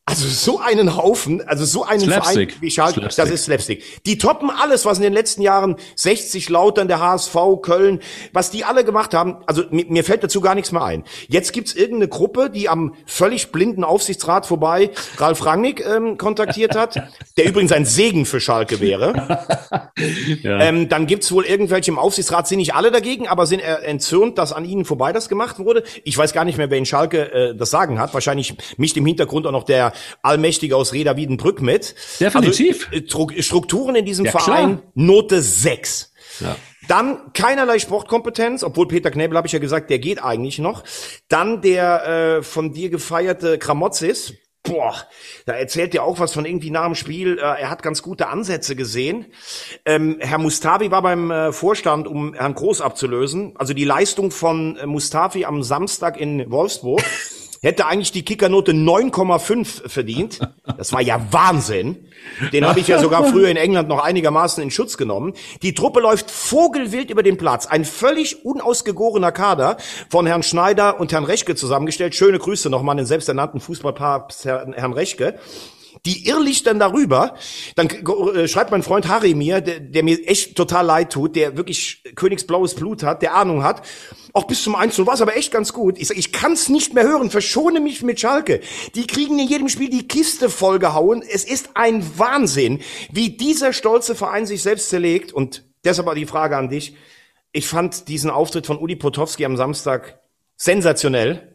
also so einen Haufen, also so einen Slapstick. Verein wie Schalke, Slapstick. das ist Slapstick. Die toppen alles, was in den letzten Jahren 60 Lautern, der HSV, Köln, was die alle gemacht haben. Also mir, mir fällt dazu gar nichts mehr ein. Jetzt gibt's irgendeine Gruppe, die am völlig blinden Aufsichtsrat vorbei Ralf Rangnick ähm, kontaktiert hat, der übrigens ein Segen für Schalke wäre. Ja. Ähm, dann gibt's wohl irgendwelche im Aufsichtsrat, sind nicht alle dagegen, aber sind äh, entzürnt, dass an ihnen vorbei das gemacht wurde. Ich weiß gar nicht mehr, wer in Schalke äh, das Sagen hat. Wahrscheinlich mischt im Hintergrund auch noch der Allmächtige aus Reda Wiedenbrück mit. Definitiv. Also, äh, Stru- Strukturen in diesem Ja, Verein, klar. Note 6. Ja. Dann keinerlei Sportkompetenz, obwohl Peter Knebel, habe ich ja gesagt, der geht eigentlich noch. Dann der äh, von dir gefeierte Kramotzis. Boah, da erzählt er auch was von irgendwie nach dem Spiel. Äh, er hat ganz gute Ansätze gesehen. Ähm, Herr Mustafi war beim äh, Vorstand, um Herrn Groß abzulösen. Also die Leistung von äh, Mustafi am Samstag in Wolfsburg hätte eigentlich die Kickernote 9,5 verdient. Das war ja Wahnsinn. Den habe ich ja sogar früher in England noch einigermaßen in Schutz genommen. Die Truppe läuft vogelwild über den Platz. Ein völlig unausgegorener Kader von Herrn Schneider und Herrn Rechke zusammengestellt. Schöne Grüße nochmal an den selbsternannten Fußballpapst Herrn, Rechke. Die irrlichtern darüber. Dann äh, schreibt mein Freund Harry mir, der, der mir echt total leid tut, der wirklich königsblaues Blut hat, der Ahnung hat. Auch bis zum 1 war es aber echt ganz gut. Ich sag, ich kann's nicht mehr hören. Verschone mich mit Schalke. Die kriegen in jedem Spiel die Kiste vollgehauen. Es ist ein Wahnsinn, wie dieser stolze Verein sich selbst zerlegt. Und deshalb die Frage an dich. Ich fand diesen Auftritt von Uli Potowski am Samstag sensationell.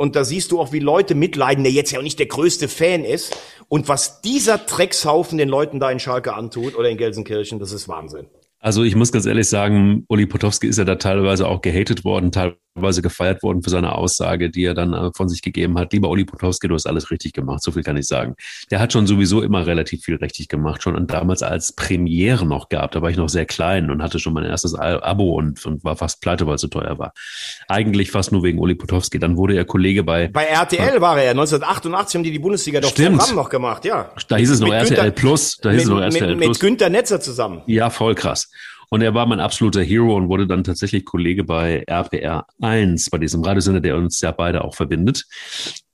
Und da siehst du auch, wie Leute mitleiden, der jetzt ja auch nicht der größte Fan ist. Und was dieser Dreckshaufen den Leuten da in Schalke antut oder in Gelsenkirchen, das ist Wahnsinn. Also ich muss ganz ehrlich sagen, Uli Potowski ist ja da teilweise auch gehatet worden, teilweise gefeiert worden für seine Aussage, die er dann äh, von sich gegeben hat. Lieber Uli Potowski, du hast alles richtig gemacht, so viel kann ich sagen. Der hat schon sowieso immer relativ viel richtig gemacht, schon damals als Premiere noch gehabt. Da war ich noch sehr klein und hatte schon mein erstes Abo und, und war fast pleite, weil es so teuer war. Eigentlich fast nur wegen Uli Potowski. Dann wurde er Kollege bei, Bei RTL war er ja. 1988 haben die die Bundesliga doch Stimmt. Programm noch gemacht, ja. da hieß es noch Mit RTL Günther- Plus, da hieß Mit, es noch RTL mit, Plus. mit Günther Netzer zusammen. Ja, voll krass. Und er war mein absoluter Hero und wurde dann tatsächlich Kollege bei RPR 1, bei diesem Radiosender, der uns ja beide auch verbindet.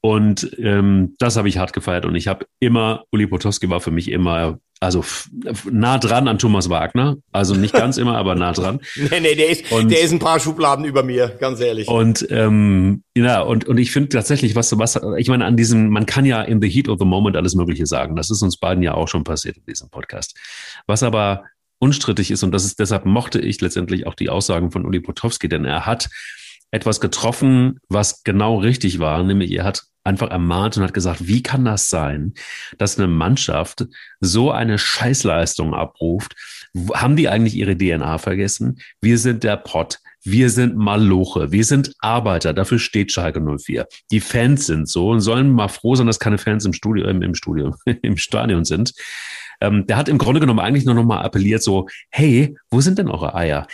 Und ähm, das habe ich hart gefeiert. Und ich habe immer, Uli Potowski war für mich immer, also nah dran an Thomas Wagner. Also nicht ganz immer, aber nah dran. Nee, nee, der ist, Und- der ist ein paar Schubladen über mir, ganz ehrlich. Und ähm, ja, und, und ich finde tatsächlich, was, was, ich meine, an diesem, man kann ja in the heat of the moment alles Mögliche sagen. Das ist uns beiden ja auch schon passiert in diesem Podcast. Was aber unstrittig ist, und das ist, deshalb mochte ich letztendlich auch die Aussagen von Uli Potowski, denn er hat etwas getroffen, was genau richtig war, nämlich er hat einfach ermahnt und hat gesagt, wie kann das sein, dass eine Mannschaft so eine Scheißleistung abruft? Haben die eigentlich ihre DNA vergessen? Wir sind der Pott. Wir sind Maloche. Wir sind Arbeiter. Dafür steht Schalke 04. Die Fans sind so und sollen mal froh sein, dass keine Fans im Studio, im, im Studio, im Stadion sind. Ähm, der hat im Grunde genommen eigentlich nur noch mal appelliert so, hey, wo sind denn eure Eier?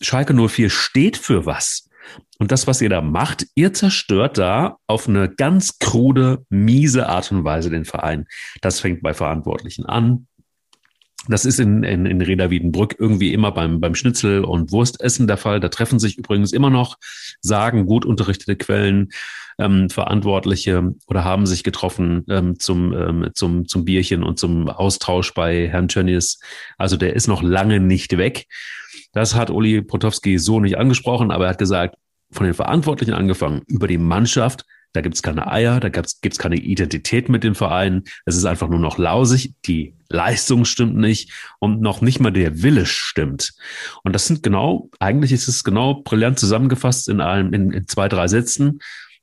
Schalke 04 steht für was. Und das, was ihr da macht, ihr zerstört da auf eine ganz krude, miese Art und Weise den Verein. Das fängt bei Verantwortlichen an. Das ist in, in, in Reda Wiedenbrück irgendwie immer beim, beim Schnitzel- und Wurstessen der Fall. Da treffen sich übrigens immer noch, sagen gut unterrichtete Quellen, ähm, Verantwortliche oder haben sich getroffen ähm, zum, ähm, zum, zum Bierchen und zum Austausch bei Herrn Tönnies. Also der ist noch lange nicht weg. Das hat Uli Potowski so nicht angesprochen, aber er hat gesagt, von den Verantwortlichen angefangen, über die Mannschaft, da gibt es keine Eier, da gibt es keine Identität mit dem Verein. Es ist einfach nur noch lausig. Die Leistung stimmt nicht und noch nicht mal der Wille stimmt. Und das sind genau, eigentlich ist es genau brillant zusammengefasst in einem, in, in zwei, drei Sätzen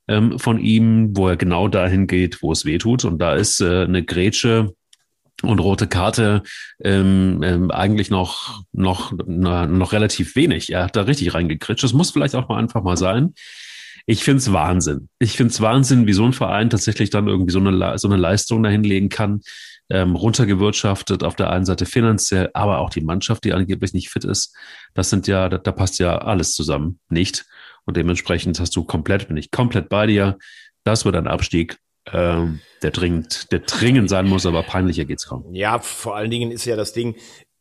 ähm, von ihm, wo er genau dahin geht, wo es weh tut. Und da ist äh, eine Grätsche und rote Karte ähm, ähm, eigentlich noch, noch, na, noch relativ wenig. Er hat da richtig reingekritscht. Das muss vielleicht auch mal einfach mal sein. Ich finde es Wahnsinn. Ich finde es Wahnsinn, wie so ein Verein tatsächlich dann irgendwie so eine, so eine Leistung dahinlegen kann. Ähm, runtergewirtschaftet auf der einen Seite finanziell, aber auch die Mannschaft, die angeblich nicht fit ist. Das sind ja, da, da passt ja alles zusammen nicht. Und dementsprechend hast du komplett, bin ich komplett bei dir. Das wird ein Abstieg ähm, der dringend, der dringend sein muss, aber peinlicher geht's kaum. Ja, vor allen Dingen ist ja das Ding,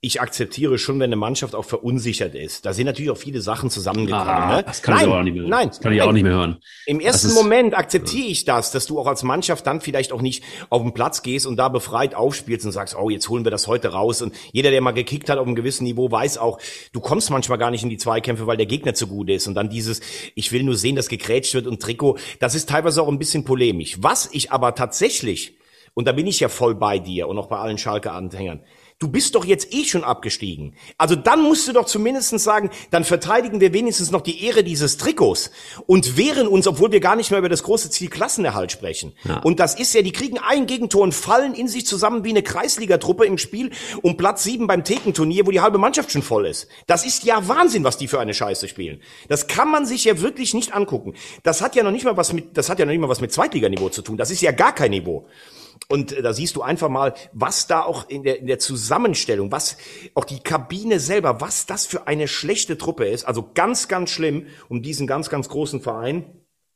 ich akzeptiere schon, wenn eine Mannschaft auch verunsichert ist. Da sind natürlich auch viele Sachen zusammengekommen. Ah, ne? Das kann nein, ich auch nicht mehr. Nein, das kann ich auch nicht mehr hören. Im ersten ist, Moment akzeptiere ich das, dass du auch als Mannschaft dann vielleicht auch nicht auf den Platz gehst und da befreit aufspielst und sagst, oh, jetzt holen wir das heute raus. Und jeder, der mal gekickt hat auf einem gewissen Niveau, weiß auch, du kommst manchmal gar nicht in die Zweikämpfe, weil der Gegner zu gut ist. Und dann dieses, ich will nur sehen, dass gekrätscht wird und Trikot, das ist teilweise auch ein bisschen polemisch. Was ich aber tatsächlich, und da bin ich ja voll bei dir und auch bei allen Schalke-Anhängern, Du bist doch jetzt eh schon abgestiegen. Also dann musst du doch zumindest sagen, dann verteidigen wir wenigstens noch die Ehre dieses Trikots und wehren uns, obwohl wir gar nicht mehr über das große Ziel Klassenerhalt sprechen. Ja. Und das ist ja, die kriegen ein Gegentor und fallen in sich zusammen wie eine Kreisligatruppe im Spiel um Platz sieben beim Thekenturnier, wo die halbe Mannschaft schon voll ist. Das ist ja Wahnsinn, was die für eine Scheiße spielen. Das kann man sich ja wirklich nicht angucken. Das hat ja noch nicht mal was mit, das hat ja noch nicht mal was mit Zweitliganiveau zu tun. Das ist ja gar kein Niveau. Und äh, da siehst du einfach mal, was da auch in der, in der Zusammenstellung, was auch die Kabine selber, was das für eine schlechte Truppe ist. Also ganz, ganz schlimm um diesen ganz, ganz großen Verein.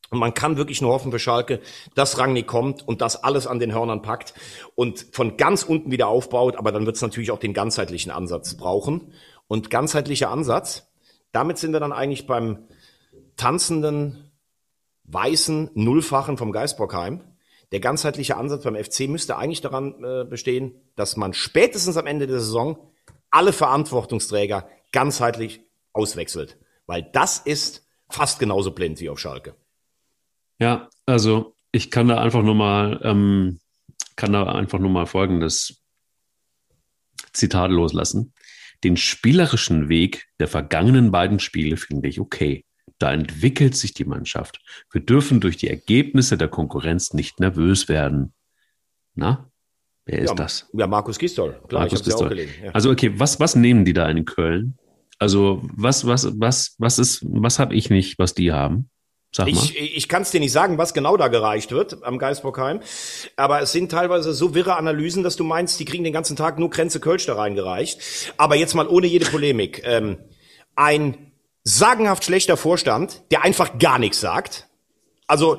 Und man kann wirklich nur hoffen für Schalke, dass Rangnick kommt und das alles an den Hörnern packt und von ganz unten wieder aufbaut. Aber dann wird es natürlich auch den ganzheitlichen Ansatz brauchen. Und ganzheitlicher Ansatz, damit sind wir dann eigentlich beim tanzenden, weißen Nullfachen vom Geisbockheim der ganzheitliche Ansatz beim FC müsste eigentlich daran äh, bestehen, dass man spätestens am Ende der Saison alle Verantwortungsträger ganzheitlich auswechselt. Weil das ist fast genauso blind wie auf Schalke. Ja, also ich kann da einfach nur mal, ähm, kann da einfach nur mal folgendes Zitat loslassen. Den spielerischen Weg der vergangenen beiden Spiele finde ich okay. Da entwickelt sich die Mannschaft. Wir dürfen durch die Ergebnisse der Konkurrenz nicht nervös werden. Na? Wer ist ja, das? Ja, Markus Gistol. Klar, Markus ich Gistol. Auch gelesen, ja. Also okay, was, was nehmen die da in Köln? Also was, was, was, was ist, was habe ich nicht, was die haben? Sag mal. Ich, ich kann es dir nicht sagen, was genau da gereicht wird am Geisbockheim. Aber es sind teilweise so wirre Analysen, dass du meinst, die kriegen den ganzen Tag nur Grenze Kölsch da reingereicht. Aber jetzt mal ohne jede Polemik. Ähm, ein sagenhaft schlechter Vorstand, der einfach gar nichts sagt. Also,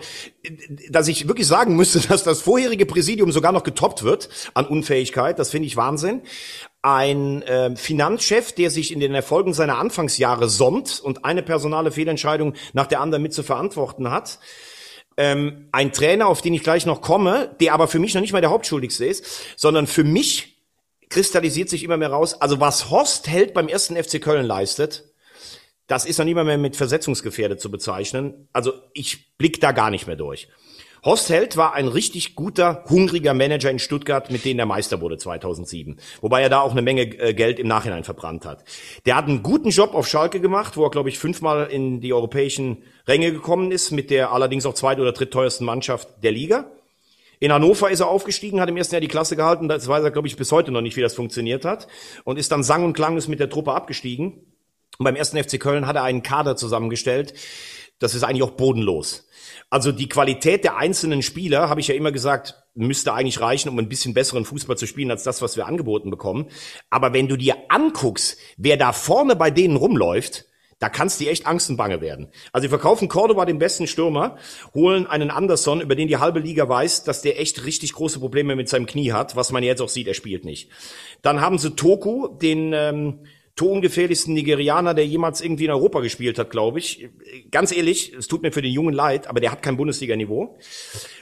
dass ich wirklich sagen müsste, dass das vorherige Präsidium sogar noch getoppt wird an Unfähigkeit, das finde ich Wahnsinn. Ein äh, Finanzchef, der sich in den Erfolgen seiner Anfangsjahre sonnt und eine personale Fehlentscheidung nach der anderen mit zu verantworten hat. Ähm, ein Trainer, auf den ich gleich noch komme, der aber für mich noch nicht mal der Hauptschuldigste ist, sondern für mich kristallisiert sich immer mehr raus, also was Horst Held beim ersten FC Köln leistet, das ist noch nicht mehr mit versetzungsgefährdet zu bezeichnen. Also ich blick da gar nicht mehr durch. Horst Held war ein richtig guter, hungriger Manager in Stuttgart, mit dem der Meister wurde 2007. Wobei er da auch eine Menge äh, Geld im Nachhinein verbrannt hat. Der hat einen guten Job auf Schalke gemacht, wo er, glaube ich, fünfmal in die europäischen Ränge gekommen ist, mit der allerdings auch zweit- oder drittteuersten Mannschaft der Liga. In Hannover ist er aufgestiegen, hat im ersten Jahr die Klasse gehalten. Das weiß er, glaube ich, bis heute noch nicht, wie das funktioniert hat. Und ist dann sang- und klanglos mit der Truppe abgestiegen. Und beim ersten FC Köln hat er einen Kader zusammengestellt. Das ist eigentlich auch bodenlos. Also die Qualität der einzelnen Spieler, habe ich ja immer gesagt, müsste eigentlich reichen, um ein bisschen besseren Fußball zu spielen als das, was wir angeboten bekommen. Aber wenn du dir anguckst, wer da vorne bei denen rumläuft, Da kannst du echt Angst und Bange werden. Also sie verkaufen Cordoba den besten Stürmer, holen einen Anderson, über den die halbe Liga weiß, dass der echt richtig große Probleme mit seinem Knie hat, was man jetzt auch sieht, er spielt nicht. Dann haben sie Toku, den ähm, tongefährlichsten Nigerianer, der jemals irgendwie in Europa gespielt hat, glaube ich. Ganz ehrlich, es tut mir für den Jungen leid, aber der hat kein Bundesliga-Niveau.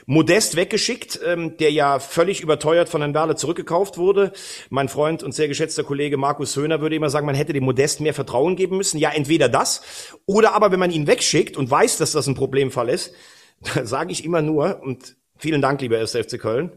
Modest weggeschickt, ähm, der ja völlig überteuert von Herrn Werle zurückgekauft wurde. Mein Freund und sehr geschätzter Kollege Markus Höhner würde immer sagen, man hätte dem Modest mehr Vertrauen geben müssen. Ja, entweder das oder aber, wenn man ihn wegschickt und weiß, dass das ein Problemfall ist, sage ich immer nur, und vielen Dank, lieber 1. FC Köln,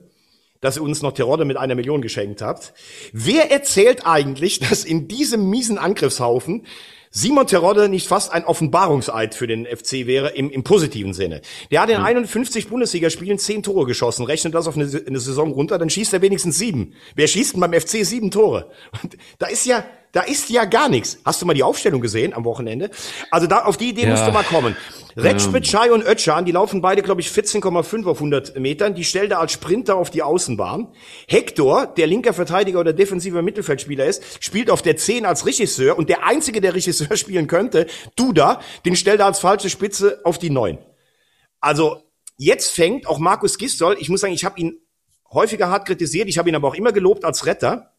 dass ihr uns noch Terodde mit einer Million geschenkt habt. Wer erzählt eigentlich, dass in diesem miesen Angriffshaufen Simon Terodde nicht fast ein Offenbarungseid für den FC wäre, im, im positiven Sinne. Der hat in 51 hm. Bundesligaspielen 10 Tore geschossen. Rechnet das auf eine, eine, Saison runter, dann schießt er wenigstens sieben. Wer schießt denn beim FC sieben Tore? Und da ist ja, da ist ja gar nichts. Hast du mal die Aufstellung gesehen am Wochenende? Also da, auf die Idee ja. musst du mal kommen. Retschbit, Chai und Ötchan, die laufen beide, glaube ich, 14,5 auf 100 Metern. Die stellt er als Sprinter auf die Außenbahn. Hector, der linker Verteidiger oder defensiver Mittelfeldspieler ist, spielt auf der 10 als Regisseur und der einzige, der Regisseur spielen könnte, Duda, den stellt er als falsche Spitze auf die 9. Also jetzt fängt auch Markus Gistol, ich muss sagen, ich habe ihn häufiger hart kritisiert, ich habe ihn aber auch immer gelobt als Retter.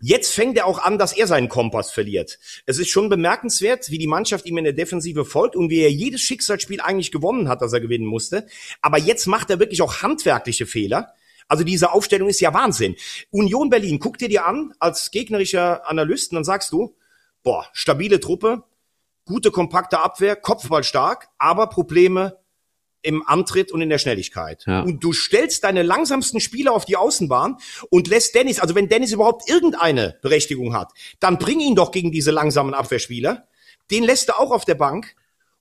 Jetzt fängt er auch an, dass er seinen Kompass verliert. Es ist schon bemerkenswert, wie die Mannschaft ihm in der Defensive folgt und wie er jedes Schicksalsspiel eigentlich gewonnen hat, das er gewinnen musste. Aber jetzt macht er wirklich auch handwerkliche Fehler. Also diese Aufstellung ist ja Wahnsinn. Union Berlin, guck dir die an als gegnerischer Analyst und dann sagst du, boah, stabile Truppe, gute kompakte Abwehr, Kopfball stark, aber Probleme im Antritt und in der Schnelligkeit. Ja. Und du stellst deine langsamsten Spieler auf die Außenbahn und lässt Dennis, also wenn Dennis überhaupt irgendeine Berechtigung hat, dann bring ihn doch gegen diese langsamen Abwehrspieler. Den lässt du auch auf der Bank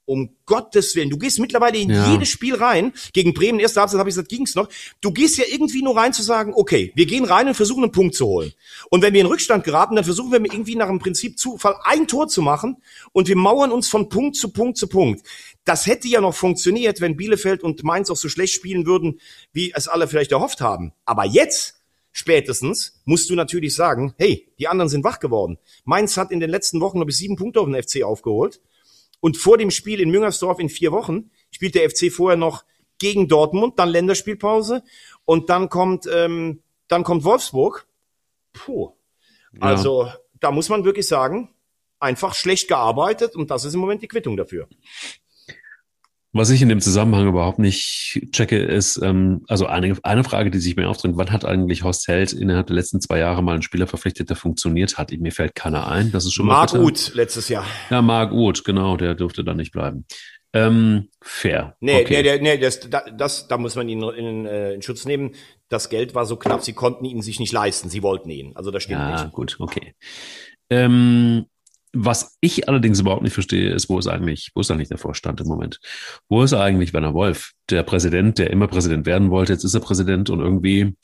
um Gottes Willen, du gehst mittlerweile in ja. jedes Spiel rein. Gegen Bremen, erste Halbzeit habe ich gesagt, ging's noch. Du gehst ja irgendwie nur rein zu sagen, okay, wir gehen rein und versuchen einen Punkt zu holen. Und wenn wir in Rückstand geraten, dann versuchen wir irgendwie nach dem Prinzip Zufall ein Tor zu machen und wir mauern uns von Punkt zu Punkt zu Punkt. Das hätte ja noch funktioniert, wenn Bielefeld und Mainz auch so schlecht spielen würden, wie es alle vielleicht erhofft haben. Aber jetzt, spätestens, musst du natürlich sagen, hey, die anderen sind wach geworden. Mainz hat in den letzten Wochen noch bis sieben Punkte auf den FC aufgeholt. Und vor dem Spiel in Müngersdorf in vier Wochen spielt der FC vorher noch gegen Dortmund, dann Länderspielpause und dann kommt, ähm, dann kommt Wolfsburg. Puh. Also ja. da muss man wirklich sagen, einfach schlecht gearbeitet und das ist im Moment die Quittung dafür. Was ich in dem Zusammenhang überhaupt nicht checke, ist, ähm, also eine, eine Frage, die sich mir aufdrängt, wann hat eigentlich Horst Held innerhalb der letzten zwei Jahre mal einen Spieler verpflichtet, der funktioniert hat? Mir fällt keiner ein. Das ist schon mal. Marc Uth letztes Jahr. Ja, Marc Uth, genau, der durfte da nicht bleiben. Ähm, fair. Nee, okay. nee, nee, das, das, da muss man ihn in, in, äh, in Schutz nehmen. Das Geld war so knapp, sie konnten ihn sich nicht leisten. Sie wollten ihn. Also das stimmt ja, nicht. Ja, gut, okay. Ähm, was ich allerdings überhaupt nicht verstehe, ist, wo ist eigentlich, wo ist eigentlich der Vorstand im Moment? Wo ist eigentlich Werner Wolf, der Präsident, der immer Präsident werden wollte? Jetzt ist er Präsident und irgendwie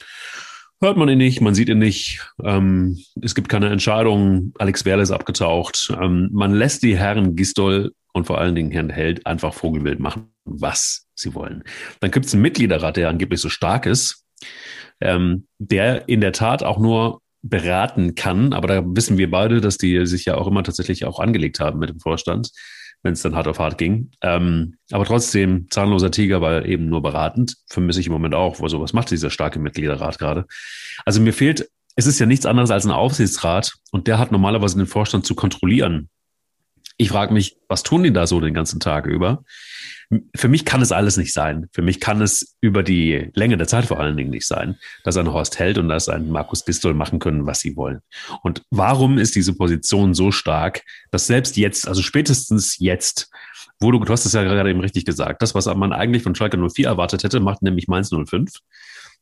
hört man ihn nicht, man sieht ihn nicht. Ähm, es gibt keine Entscheidung. Alex Werle ist abgetaucht. Ähm, man lässt die Herren Gistol und vor allen Dingen Herrn Held einfach Vogelwild machen, was sie wollen. Dann gibt es einen Mitgliederrat, der angeblich so stark ist, ähm, der in der Tat auch nur beraten kann. Aber da wissen wir beide, dass die sich ja auch immer tatsächlich auch angelegt haben mit dem Vorstand, wenn es dann hart auf hart ging. Ähm, aber trotzdem, zahnloser Tiger war eben nur beratend. Vermisse ich im Moment auch. Also was macht dieser starke Mitgliederrat gerade? Also mir fehlt, es ist ja nichts anderes als ein Aufsichtsrat und der hat normalerweise den Vorstand zu kontrollieren. Ich frage mich, was tun die da so den ganzen Tag über? für mich kann es alles nicht sein. Für mich kann es über die Länge der Zeit vor allen Dingen nicht sein, dass ein Horst Held und dass ein Markus Gistol machen können, was sie wollen. Und warum ist diese Position so stark, dass selbst jetzt, also spätestens jetzt, wo du, du hast es ja gerade eben richtig gesagt, das, was man eigentlich von Schalke 04 erwartet hätte, macht nämlich Mainz 05.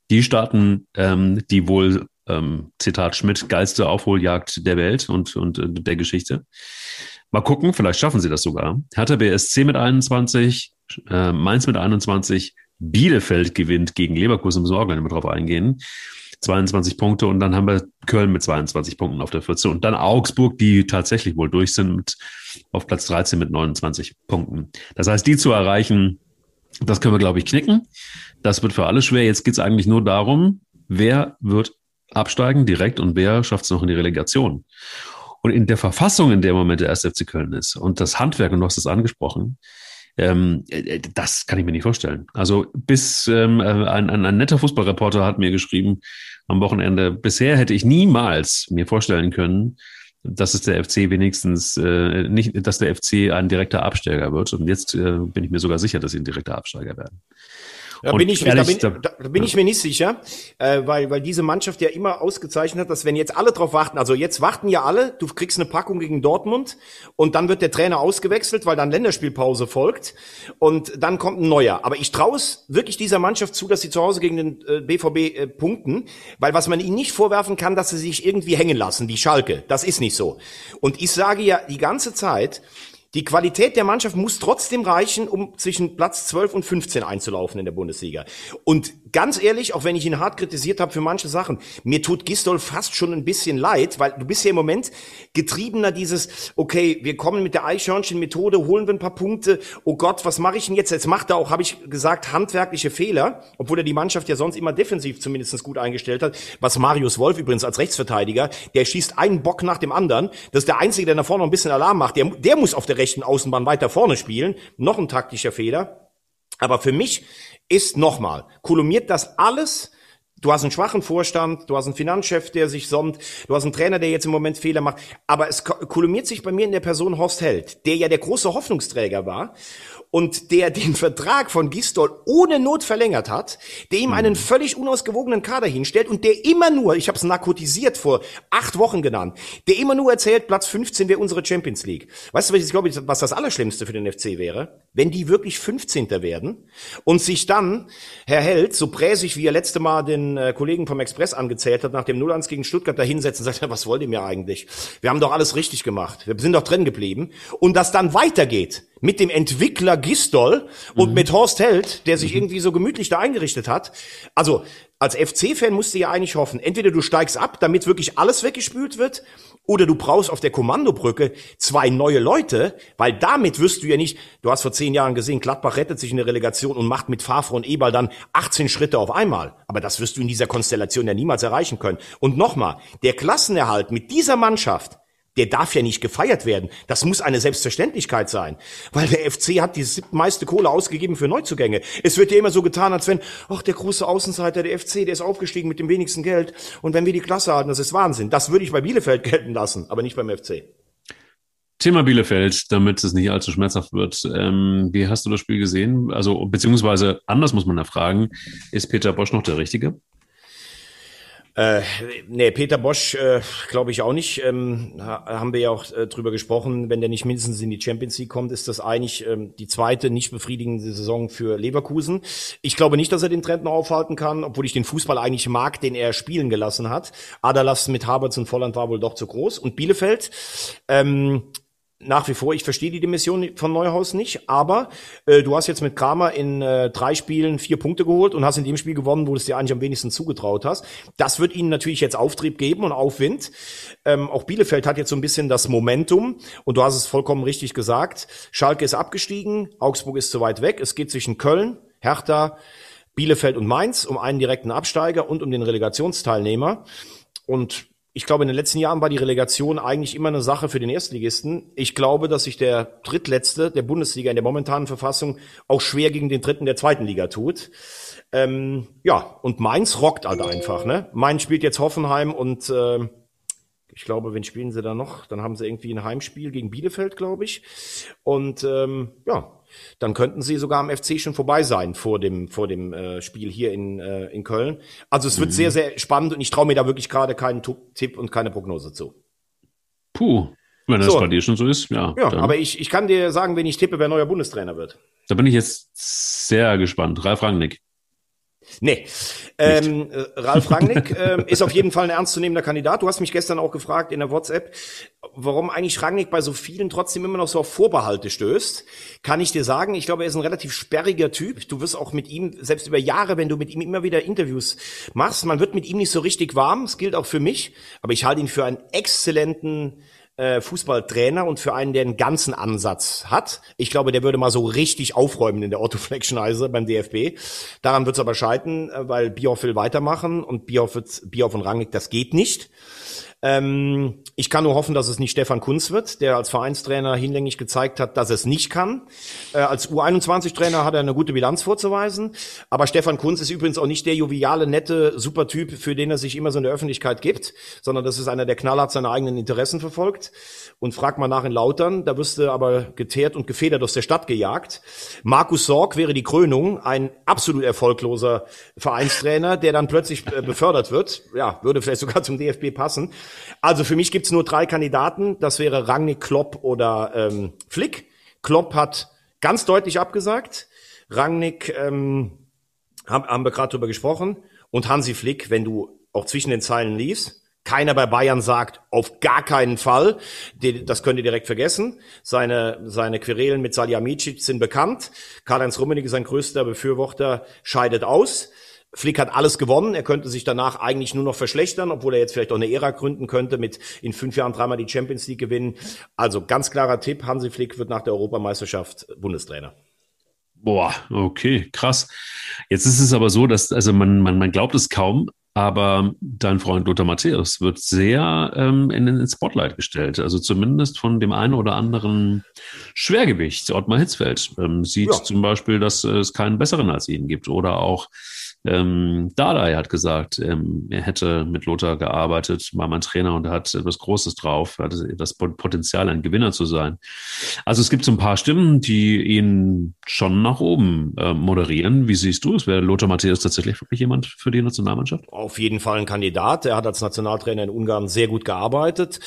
Die starten ähm, die wohl, ähm, Zitat Schmidt, geilste Aufholjagd der Welt und, und äh, der Geschichte. Mal gucken, vielleicht schaffen sie das sogar. Hertha BSC mit 21, äh, Mainz mit 21, Bielefeld gewinnt gegen Leverkusen, müssen wir auch gleich mal drauf eingehen. 22 Punkte und dann haben wir Köln mit 22 Punkten auf der 14 und dann Augsburg, die tatsächlich wohl durch sind mit, auf Platz 13 mit 29 Punkten. Das heißt, die zu erreichen, das können wir, glaube ich, knicken. Das wird für alle schwer. Jetzt geht es eigentlich nur darum, wer wird absteigen direkt und wer schafft es noch in die Relegation. Und in der Verfassung, in der im Moment der 1. FC Köln ist und das Handwerk, und du hast es angesprochen, ähm, äh, das kann ich mir nicht vorstellen. Also bis ähm, ein, ein, ein netter Fußballreporter hat mir geschrieben am Wochenende, bisher hätte ich niemals mir vorstellen können, dass es der FC wenigstens äh, nicht, dass der FC ein direkter Absteiger wird. Und jetzt äh, bin ich mir sogar sicher, dass sie ein direkter Absteiger werden. Da bin, ich, da bin, da bin ich mir nicht sicher, äh, weil, weil diese Mannschaft ja immer ausgezeichnet hat, dass wenn jetzt alle drauf warten, also jetzt warten ja alle, du kriegst eine Packung gegen Dortmund und dann wird der Trainer ausgewechselt, weil dann Länderspielpause folgt und dann kommt ein neuer. Aber ich traue es wirklich dieser Mannschaft zu, dass sie zu Hause gegen den äh, BVB äh, punkten, weil was man ihnen nicht vorwerfen kann, dass sie sich irgendwie hängen lassen, wie Schalke. Das ist nicht so. Und ich sage ja die ganze Zeit, die Qualität der Mannschaft muss trotzdem reichen, um zwischen Platz 12 und 15 einzulaufen in der Bundesliga. Und ganz ehrlich, auch wenn ich ihn hart kritisiert habe für manche Sachen, mir tut Gistol fast schon ein bisschen leid, weil du bist ja im Moment getriebener dieses, okay, wir kommen mit der Eichhörnchen-Methode, holen wir ein paar Punkte, oh Gott, was mache ich denn jetzt? Jetzt macht er auch, habe ich gesagt, handwerkliche Fehler, obwohl er die Mannschaft ja sonst immer defensiv zumindest gut eingestellt hat, was Marius Wolf übrigens als Rechtsverteidiger, der schießt einen Bock nach dem anderen, das ist der Einzige, der nach vorne noch ein bisschen Alarm macht, der, der muss auf der rechten Außenbahn weiter vorne spielen, noch ein taktischer Fehler. Aber für mich ist nochmal, kulumiert das alles Du hast einen schwachen Vorstand, du hast einen Finanzchef, der sich sonnt, du hast einen Trainer, der jetzt im Moment Fehler macht. Aber es kulumiert sich bei mir in der Person Horst Held, der ja der große Hoffnungsträger war und der den Vertrag von Gistol ohne Not verlängert hat, der ihm einen mhm. völlig unausgewogenen Kader hinstellt und der immer nur, ich habe es narkotisiert vor acht Wochen genannt, der immer nur erzählt, Platz 15 wäre unsere Champions League. Weißt du, was ich glaube, was das Allerschlimmste für den FC wäre? Wenn die wirklich 15. werden und sich dann, Herr Held, so präsig wie er letzte Mal den äh, Kollegen vom Express angezählt hat, nach dem 0-1 gegen Stuttgart da hinsetzen und sagt, was wollt ihr mir eigentlich? Wir haben doch alles richtig gemacht. Wir sind doch drin geblieben. Und das dann weitergeht mit dem Entwickler Gistol und mhm. mit Horst Held, der sich mhm. irgendwie so gemütlich da eingerichtet hat. Also als FC-Fan musst du ja eigentlich hoffen, entweder du steigst ab, damit wirklich alles weggespült wird, oder du brauchst auf der Kommandobrücke zwei neue Leute, weil damit wirst du ja nicht, du hast vor zehn Jahren gesehen, Gladbach rettet sich in der Relegation und macht mit Favre und Eberl dann 18 Schritte auf einmal. Aber das wirst du in dieser Konstellation ja niemals erreichen können. Und nochmal, der Klassenerhalt mit dieser Mannschaft, der darf ja nicht gefeiert werden. Das muss eine Selbstverständlichkeit sein. Weil der FC hat die siebtmeiste Kohle ausgegeben für Neuzugänge. Es wird ja immer so getan, als wenn, ach, der große Außenseiter, der FC, der ist aufgestiegen mit dem wenigsten Geld. Und wenn wir die Klasse halten, das ist Wahnsinn. Das würde ich bei Bielefeld gelten lassen, aber nicht beim FC. Thema Bielefeld, damit es nicht allzu schmerzhaft wird. Ähm, wie hast du das Spiel gesehen? Also, beziehungsweise anders muss man da fragen, ist Peter Bosch noch der Richtige? Äh, nee, Peter Bosch äh, glaube ich auch nicht. Ähm, haben wir ja auch äh, drüber gesprochen. Wenn der nicht mindestens in die Champions League kommt, ist das eigentlich ähm, die zweite nicht befriedigende Saison für Leverkusen. Ich glaube nicht, dass er den Trend noch aufhalten kann, obwohl ich den Fußball eigentlich mag, den er spielen gelassen hat. Adalas mit Haberts und Volland war wohl doch zu groß. Und Bielefeld, ähm, nach wie vor, ich verstehe die Dimension von Neuhaus nicht, aber äh, du hast jetzt mit Kramer in äh, drei Spielen vier Punkte geholt und hast in dem Spiel gewonnen, wo du es dir eigentlich am wenigsten zugetraut hast. Das wird ihnen natürlich jetzt Auftrieb geben und Aufwind. Ähm, auch Bielefeld hat jetzt so ein bisschen das Momentum und du hast es vollkommen richtig gesagt. Schalke ist abgestiegen, Augsburg ist zu weit weg. Es geht zwischen Köln, Hertha, Bielefeld und Mainz um einen direkten Absteiger und um den Relegationsteilnehmer. Und ich glaube, in den letzten Jahren war die Relegation eigentlich immer eine Sache für den Erstligisten. Ich glaube, dass sich der Drittletzte der Bundesliga in der momentanen Verfassung auch schwer gegen den Dritten der zweiten Liga tut. Ähm, ja, und Mainz rockt halt einfach. Ne? Mainz spielt jetzt Hoffenheim und äh, ich glaube, wen spielen sie da noch? Dann haben sie irgendwie ein Heimspiel gegen Bielefeld, glaube ich. Und ähm, ja, dann könnten sie sogar am FC schon vorbei sein vor dem, vor dem äh, Spiel hier in, äh, in Köln. Also es wird mhm. sehr, sehr spannend und ich traue mir da wirklich gerade keinen Tipp und keine Prognose zu. Puh, wenn das so. bei dir schon so ist, ja. Ja, dann. aber ich, ich kann dir sagen, wenn ich tippe, wer neuer Bundestrainer wird. Da bin ich jetzt sehr gespannt. Ralf Rangnick. Nee. Ähm, äh, Ralf Rangnick äh, ist auf jeden Fall ein ernstzunehmender Kandidat. Du hast mich gestern auch gefragt in der WhatsApp, warum eigentlich Rangnick bei so vielen trotzdem immer noch so auf Vorbehalte stößt. Kann ich dir sagen, ich glaube, er ist ein relativ sperriger Typ. Du wirst auch mit ihm, selbst über Jahre, wenn du mit ihm immer wieder Interviews machst, man wird mit ihm nicht so richtig warm. Das gilt auch für mich. Aber ich halte ihn für einen exzellenten äh, Fußballtrainer und für einen, der einen ganzen Ansatz hat. Ich glaube, der würde mal so richtig aufräumen in der Otto-Fleck-Schneise beim DFB. Daran wird es aber scheitern, äh, weil Bioff will weitermachen und Bioff, wird, Bioff und Rangnick, das geht nicht. Ähm, ich kann nur hoffen, dass es nicht Stefan Kunz wird, der als Vereinstrainer hinlänglich gezeigt hat, dass er es nicht kann. Äh, als U21-Trainer hat er eine gute Bilanz vorzuweisen. Aber Stefan Kunz ist übrigens auch nicht der joviale, nette Supertyp, für den er sich immer so in der Öffentlichkeit gibt, sondern das ist einer, der knallhart seine eigenen Interessen verfolgt. Und frag mal nach in Lautern, da wirst du aber geteert und gefedert aus der Stadt gejagt. Markus Sorg wäre die Krönung, ein absolut erfolgloser Vereinstrainer, der dann plötzlich äh, befördert wird. Ja, würde vielleicht sogar zum DFB passen. Also für mich gibt's nur drei Kandidaten. Das wäre Rangnick, Klopp oder ähm, Flick. Klopp hat ganz deutlich abgesagt. Rangnick ähm, haben, haben wir gerade drüber gesprochen. Und Hansi Flick, wenn du auch zwischen den Zeilen liest, keiner bei Bayern sagt, auf gar keinen Fall. Das könnt ihr direkt vergessen. Seine, seine Querelen mit Salihamidzic sind bekannt. Karl-Heinz Rummenigge, ist sein größter Befürworter, scheidet aus. Flick hat alles gewonnen. Er könnte sich danach eigentlich nur noch verschlechtern, obwohl er jetzt vielleicht auch eine Ära gründen könnte, mit in fünf Jahren dreimal die Champions League gewinnen. Also ganz klarer Tipp, Hansi Flick wird nach der Europameisterschaft Bundestrainer. Boah, okay, krass. Jetzt ist es aber so, dass, also man, man, man glaubt es kaum, aber dein Freund Lothar Matthäus wird sehr ähm, in den Spotlight gestellt. Also zumindest von dem einen oder anderen Schwergewicht. Ottmar Hitzfeld ähm, sieht ja. zum Beispiel, dass es keinen besseren als ihn gibt. Oder auch ähm, Dardai hat gesagt, ähm, er hätte mit Lothar gearbeitet, war mein Trainer und hat etwas Großes drauf, hatte das Potenzial, ein Gewinner zu sein. Also es gibt so ein paar Stimmen, die ihn schon nach oben äh, moderieren. Wie siehst du es? Wäre Lothar Matthäus tatsächlich wirklich jemand für die Nationalmannschaft? Auf jeden Fall ein Kandidat. Er hat als Nationaltrainer in Ungarn sehr gut gearbeitet.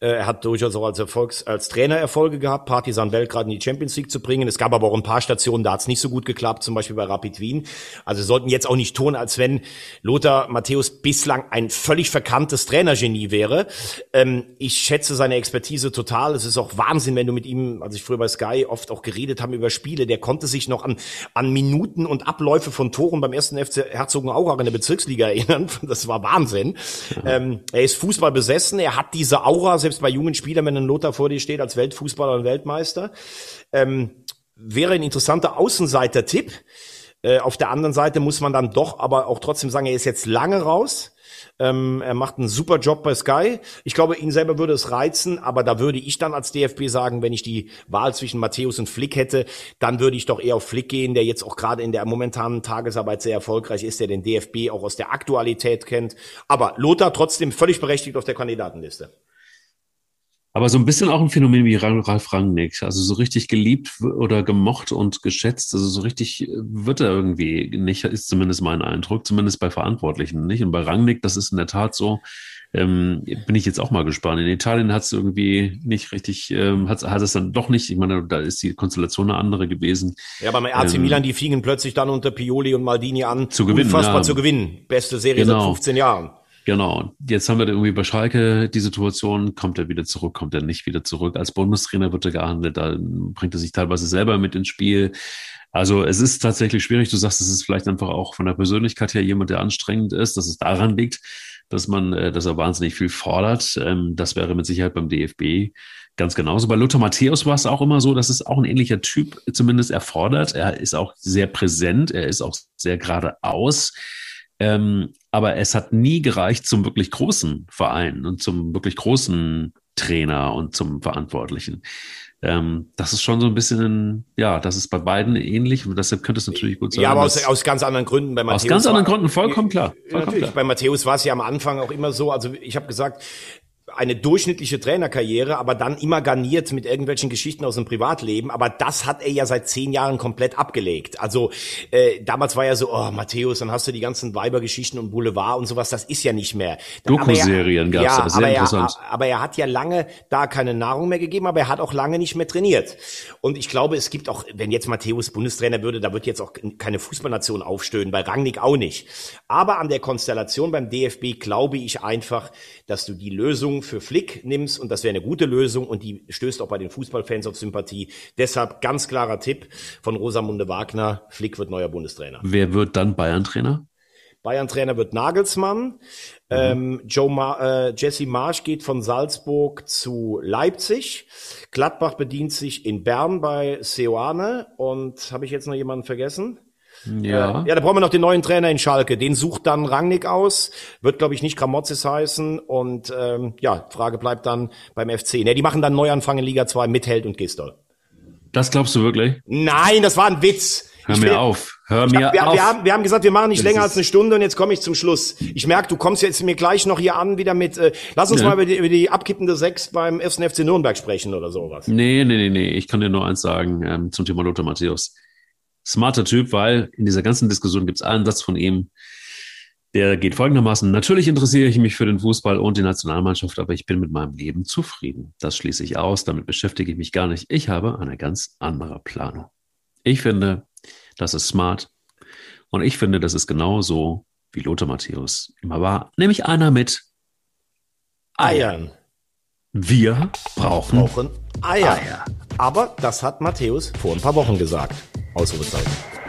Äh, er hat durchaus auch als Erfolgs als Trainer Erfolge gehabt, Partisan Belgrad in die Champions League zu bringen. Es gab aber auch ein paar Stationen, da hat es nicht so gut geklappt, zum Beispiel bei Rapid Wien. Also sollten jetzt auch nicht nicht tun, als wenn Lothar Matthäus bislang ein völlig verkanntes Trainergenie wäre. Ähm, ich schätze seine Expertise total. Es ist auch Wahnsinn, wenn du mit ihm, als ich früher bei Sky oft auch geredet haben über Spiele, der konnte sich noch an, an Minuten und Abläufe von Toren beim ersten FC Herzogenaurach in der Bezirksliga erinnern. Das war Wahnsinn. Ähm, er ist Fußball besessen. Er hat diese Aura, selbst bei jungen Spielern, wenn ein Lothar vor dir steht, als Weltfußballer und Weltmeister. Ähm, wäre ein interessanter Außenseiter-Tipp. Äh, auf der anderen Seite muss man dann doch aber auch trotzdem sagen, er ist jetzt lange raus. Ähm, er macht einen super Job bei Sky. Ich glaube, ihn selber würde es reizen, aber da würde ich dann als DFB sagen, wenn ich die Wahl zwischen Matthäus und Flick hätte, dann würde ich doch eher auf Flick gehen, der jetzt auch gerade in der momentanen Tagesarbeit sehr erfolgreich ist, der den DFB auch aus der Aktualität kennt. Aber Lothar trotzdem völlig berechtigt auf der Kandidatenliste. Aber so ein bisschen auch ein Phänomen wie Ralf Rangnick. Also so richtig geliebt oder gemocht und geschätzt. Also so richtig wird er irgendwie nicht, ist zumindest mein Eindruck, zumindest bei Verantwortlichen nicht. Und bei Rangnick, das ist in der Tat so, ähm, bin ich jetzt auch mal gespannt. In Italien hat es irgendwie nicht richtig, ähm, hat, hat es dann doch nicht, ich meine, da ist die Konstellation eine andere gewesen. Ja, beim AC ähm, Milan, die fingen plötzlich dann unter Pioli und Maldini an, zu gewinnen, unfassbar ja. zu gewinnen. Beste Serie genau. seit 15 Jahren. Genau. Jetzt haben wir irgendwie bei Schalke die Situation, kommt er wieder zurück, kommt er nicht wieder zurück. Als Bundestrainer wird er gehandelt, da bringt er sich teilweise selber mit ins Spiel. Also es ist tatsächlich schwierig. Du sagst, es ist vielleicht einfach auch von der Persönlichkeit her jemand, der anstrengend ist, dass es daran liegt, dass man, äh, dass er wahnsinnig viel fordert. Ähm, das wäre mit Sicherheit beim DFB ganz genauso. Bei Lothar Matthäus war es auch immer so, dass es auch ein ähnlicher Typ zumindest erfordert. Er ist auch sehr präsent, er ist auch sehr geradeaus. Ähm, aber es hat nie gereicht zum wirklich großen Verein und zum wirklich großen Trainer und zum Verantwortlichen. Ähm, das ist schon so ein bisschen, ja, das ist bei beiden ähnlich und deshalb könnte es natürlich gut sein. Ja, aber aus, aus ganz anderen Gründen. Bei Matthäus aus ganz anderen Gründen, vollkommen klar. Vollkommen klar. Bei Matthäus war es ja am Anfang auch immer so, also ich habe gesagt, eine durchschnittliche Trainerkarriere, aber dann immer garniert mit irgendwelchen Geschichten aus dem Privatleben. Aber das hat er ja seit zehn Jahren komplett abgelegt. Also äh, damals war ja so, oh Matthäus, dann hast du die ganzen Weibergeschichten und Boulevard und sowas. Das ist ja nicht mehr. Doku-Serien gab es ja, sehr aber interessant. Er, aber er hat ja lange da keine Nahrung mehr gegeben, aber er hat auch lange nicht mehr trainiert. Und ich glaube, es gibt auch, wenn jetzt Matthäus Bundestrainer würde, da wird jetzt auch keine Fußballnation aufstöhnen, bei Rangnick auch nicht. Aber an der Konstellation beim DFB glaube ich einfach, dass du die Lösung für Flick nimmst und das wäre eine gute Lösung und die stößt auch bei den Fußballfans auf Sympathie. Deshalb ganz klarer Tipp von Rosamunde Wagner, Flick wird neuer Bundestrainer. Wer wird dann Bayern-Trainer? Bayern-Trainer wird Nagelsmann. Mhm. Ähm, Joe Ma äh, Jesse Marsch geht von Salzburg zu Leipzig. Gladbach bedient sich in Bern bei Seoane. Und habe ich jetzt noch jemanden vergessen? Ja. Äh, ja, da brauchen wir noch den neuen Trainer in Schalke. Den sucht dann Rangnick aus. Wird, glaube ich, nicht Gramozis heißen. Und ähm, ja, Frage bleibt dann beim FC. Ne, die machen dann Neuanfang in Liga 2 mit Held und Gistol. Das glaubst du wirklich? Nein, das war ein Witz. Hör Ich mir will- auf. Hör mir hab, wir, auf. wir, haben, wir haben gesagt, wir machen nicht Das länger als eine Stunde und jetzt komme ich zum Schluss. Ich merke, du kommst jetzt mir gleich noch hier an wieder mit, äh, lass uns Ja. mal über die, über die abkippende Sechs beim 1. FC Nürnberg sprechen oder sowas. Nee, nee, nee, nee. Ich kann dir nur eins sagen ähm, zum Thema Lothar Matthäus. Smarter Typ, weil in dieser ganzen Diskussion gibt es einen Satz von ihm, der geht folgendermaßen. Natürlich interessiere ich mich für den Fußball und die Nationalmannschaft, aber ich bin mit meinem Leben zufrieden. Das schließe ich aus, damit beschäftige ich mich gar nicht. Ich habe eine ganz andere Planung. Ich finde, das ist smart und ich finde, das ist genau so, wie Lothar Matthäus immer war, nämlich einer mit Eiern. Wir brauchen Brauchen Eier. Eier. Aber das hat Matthäus vor ein paar Wochen gesagt. Ausrufezeichen.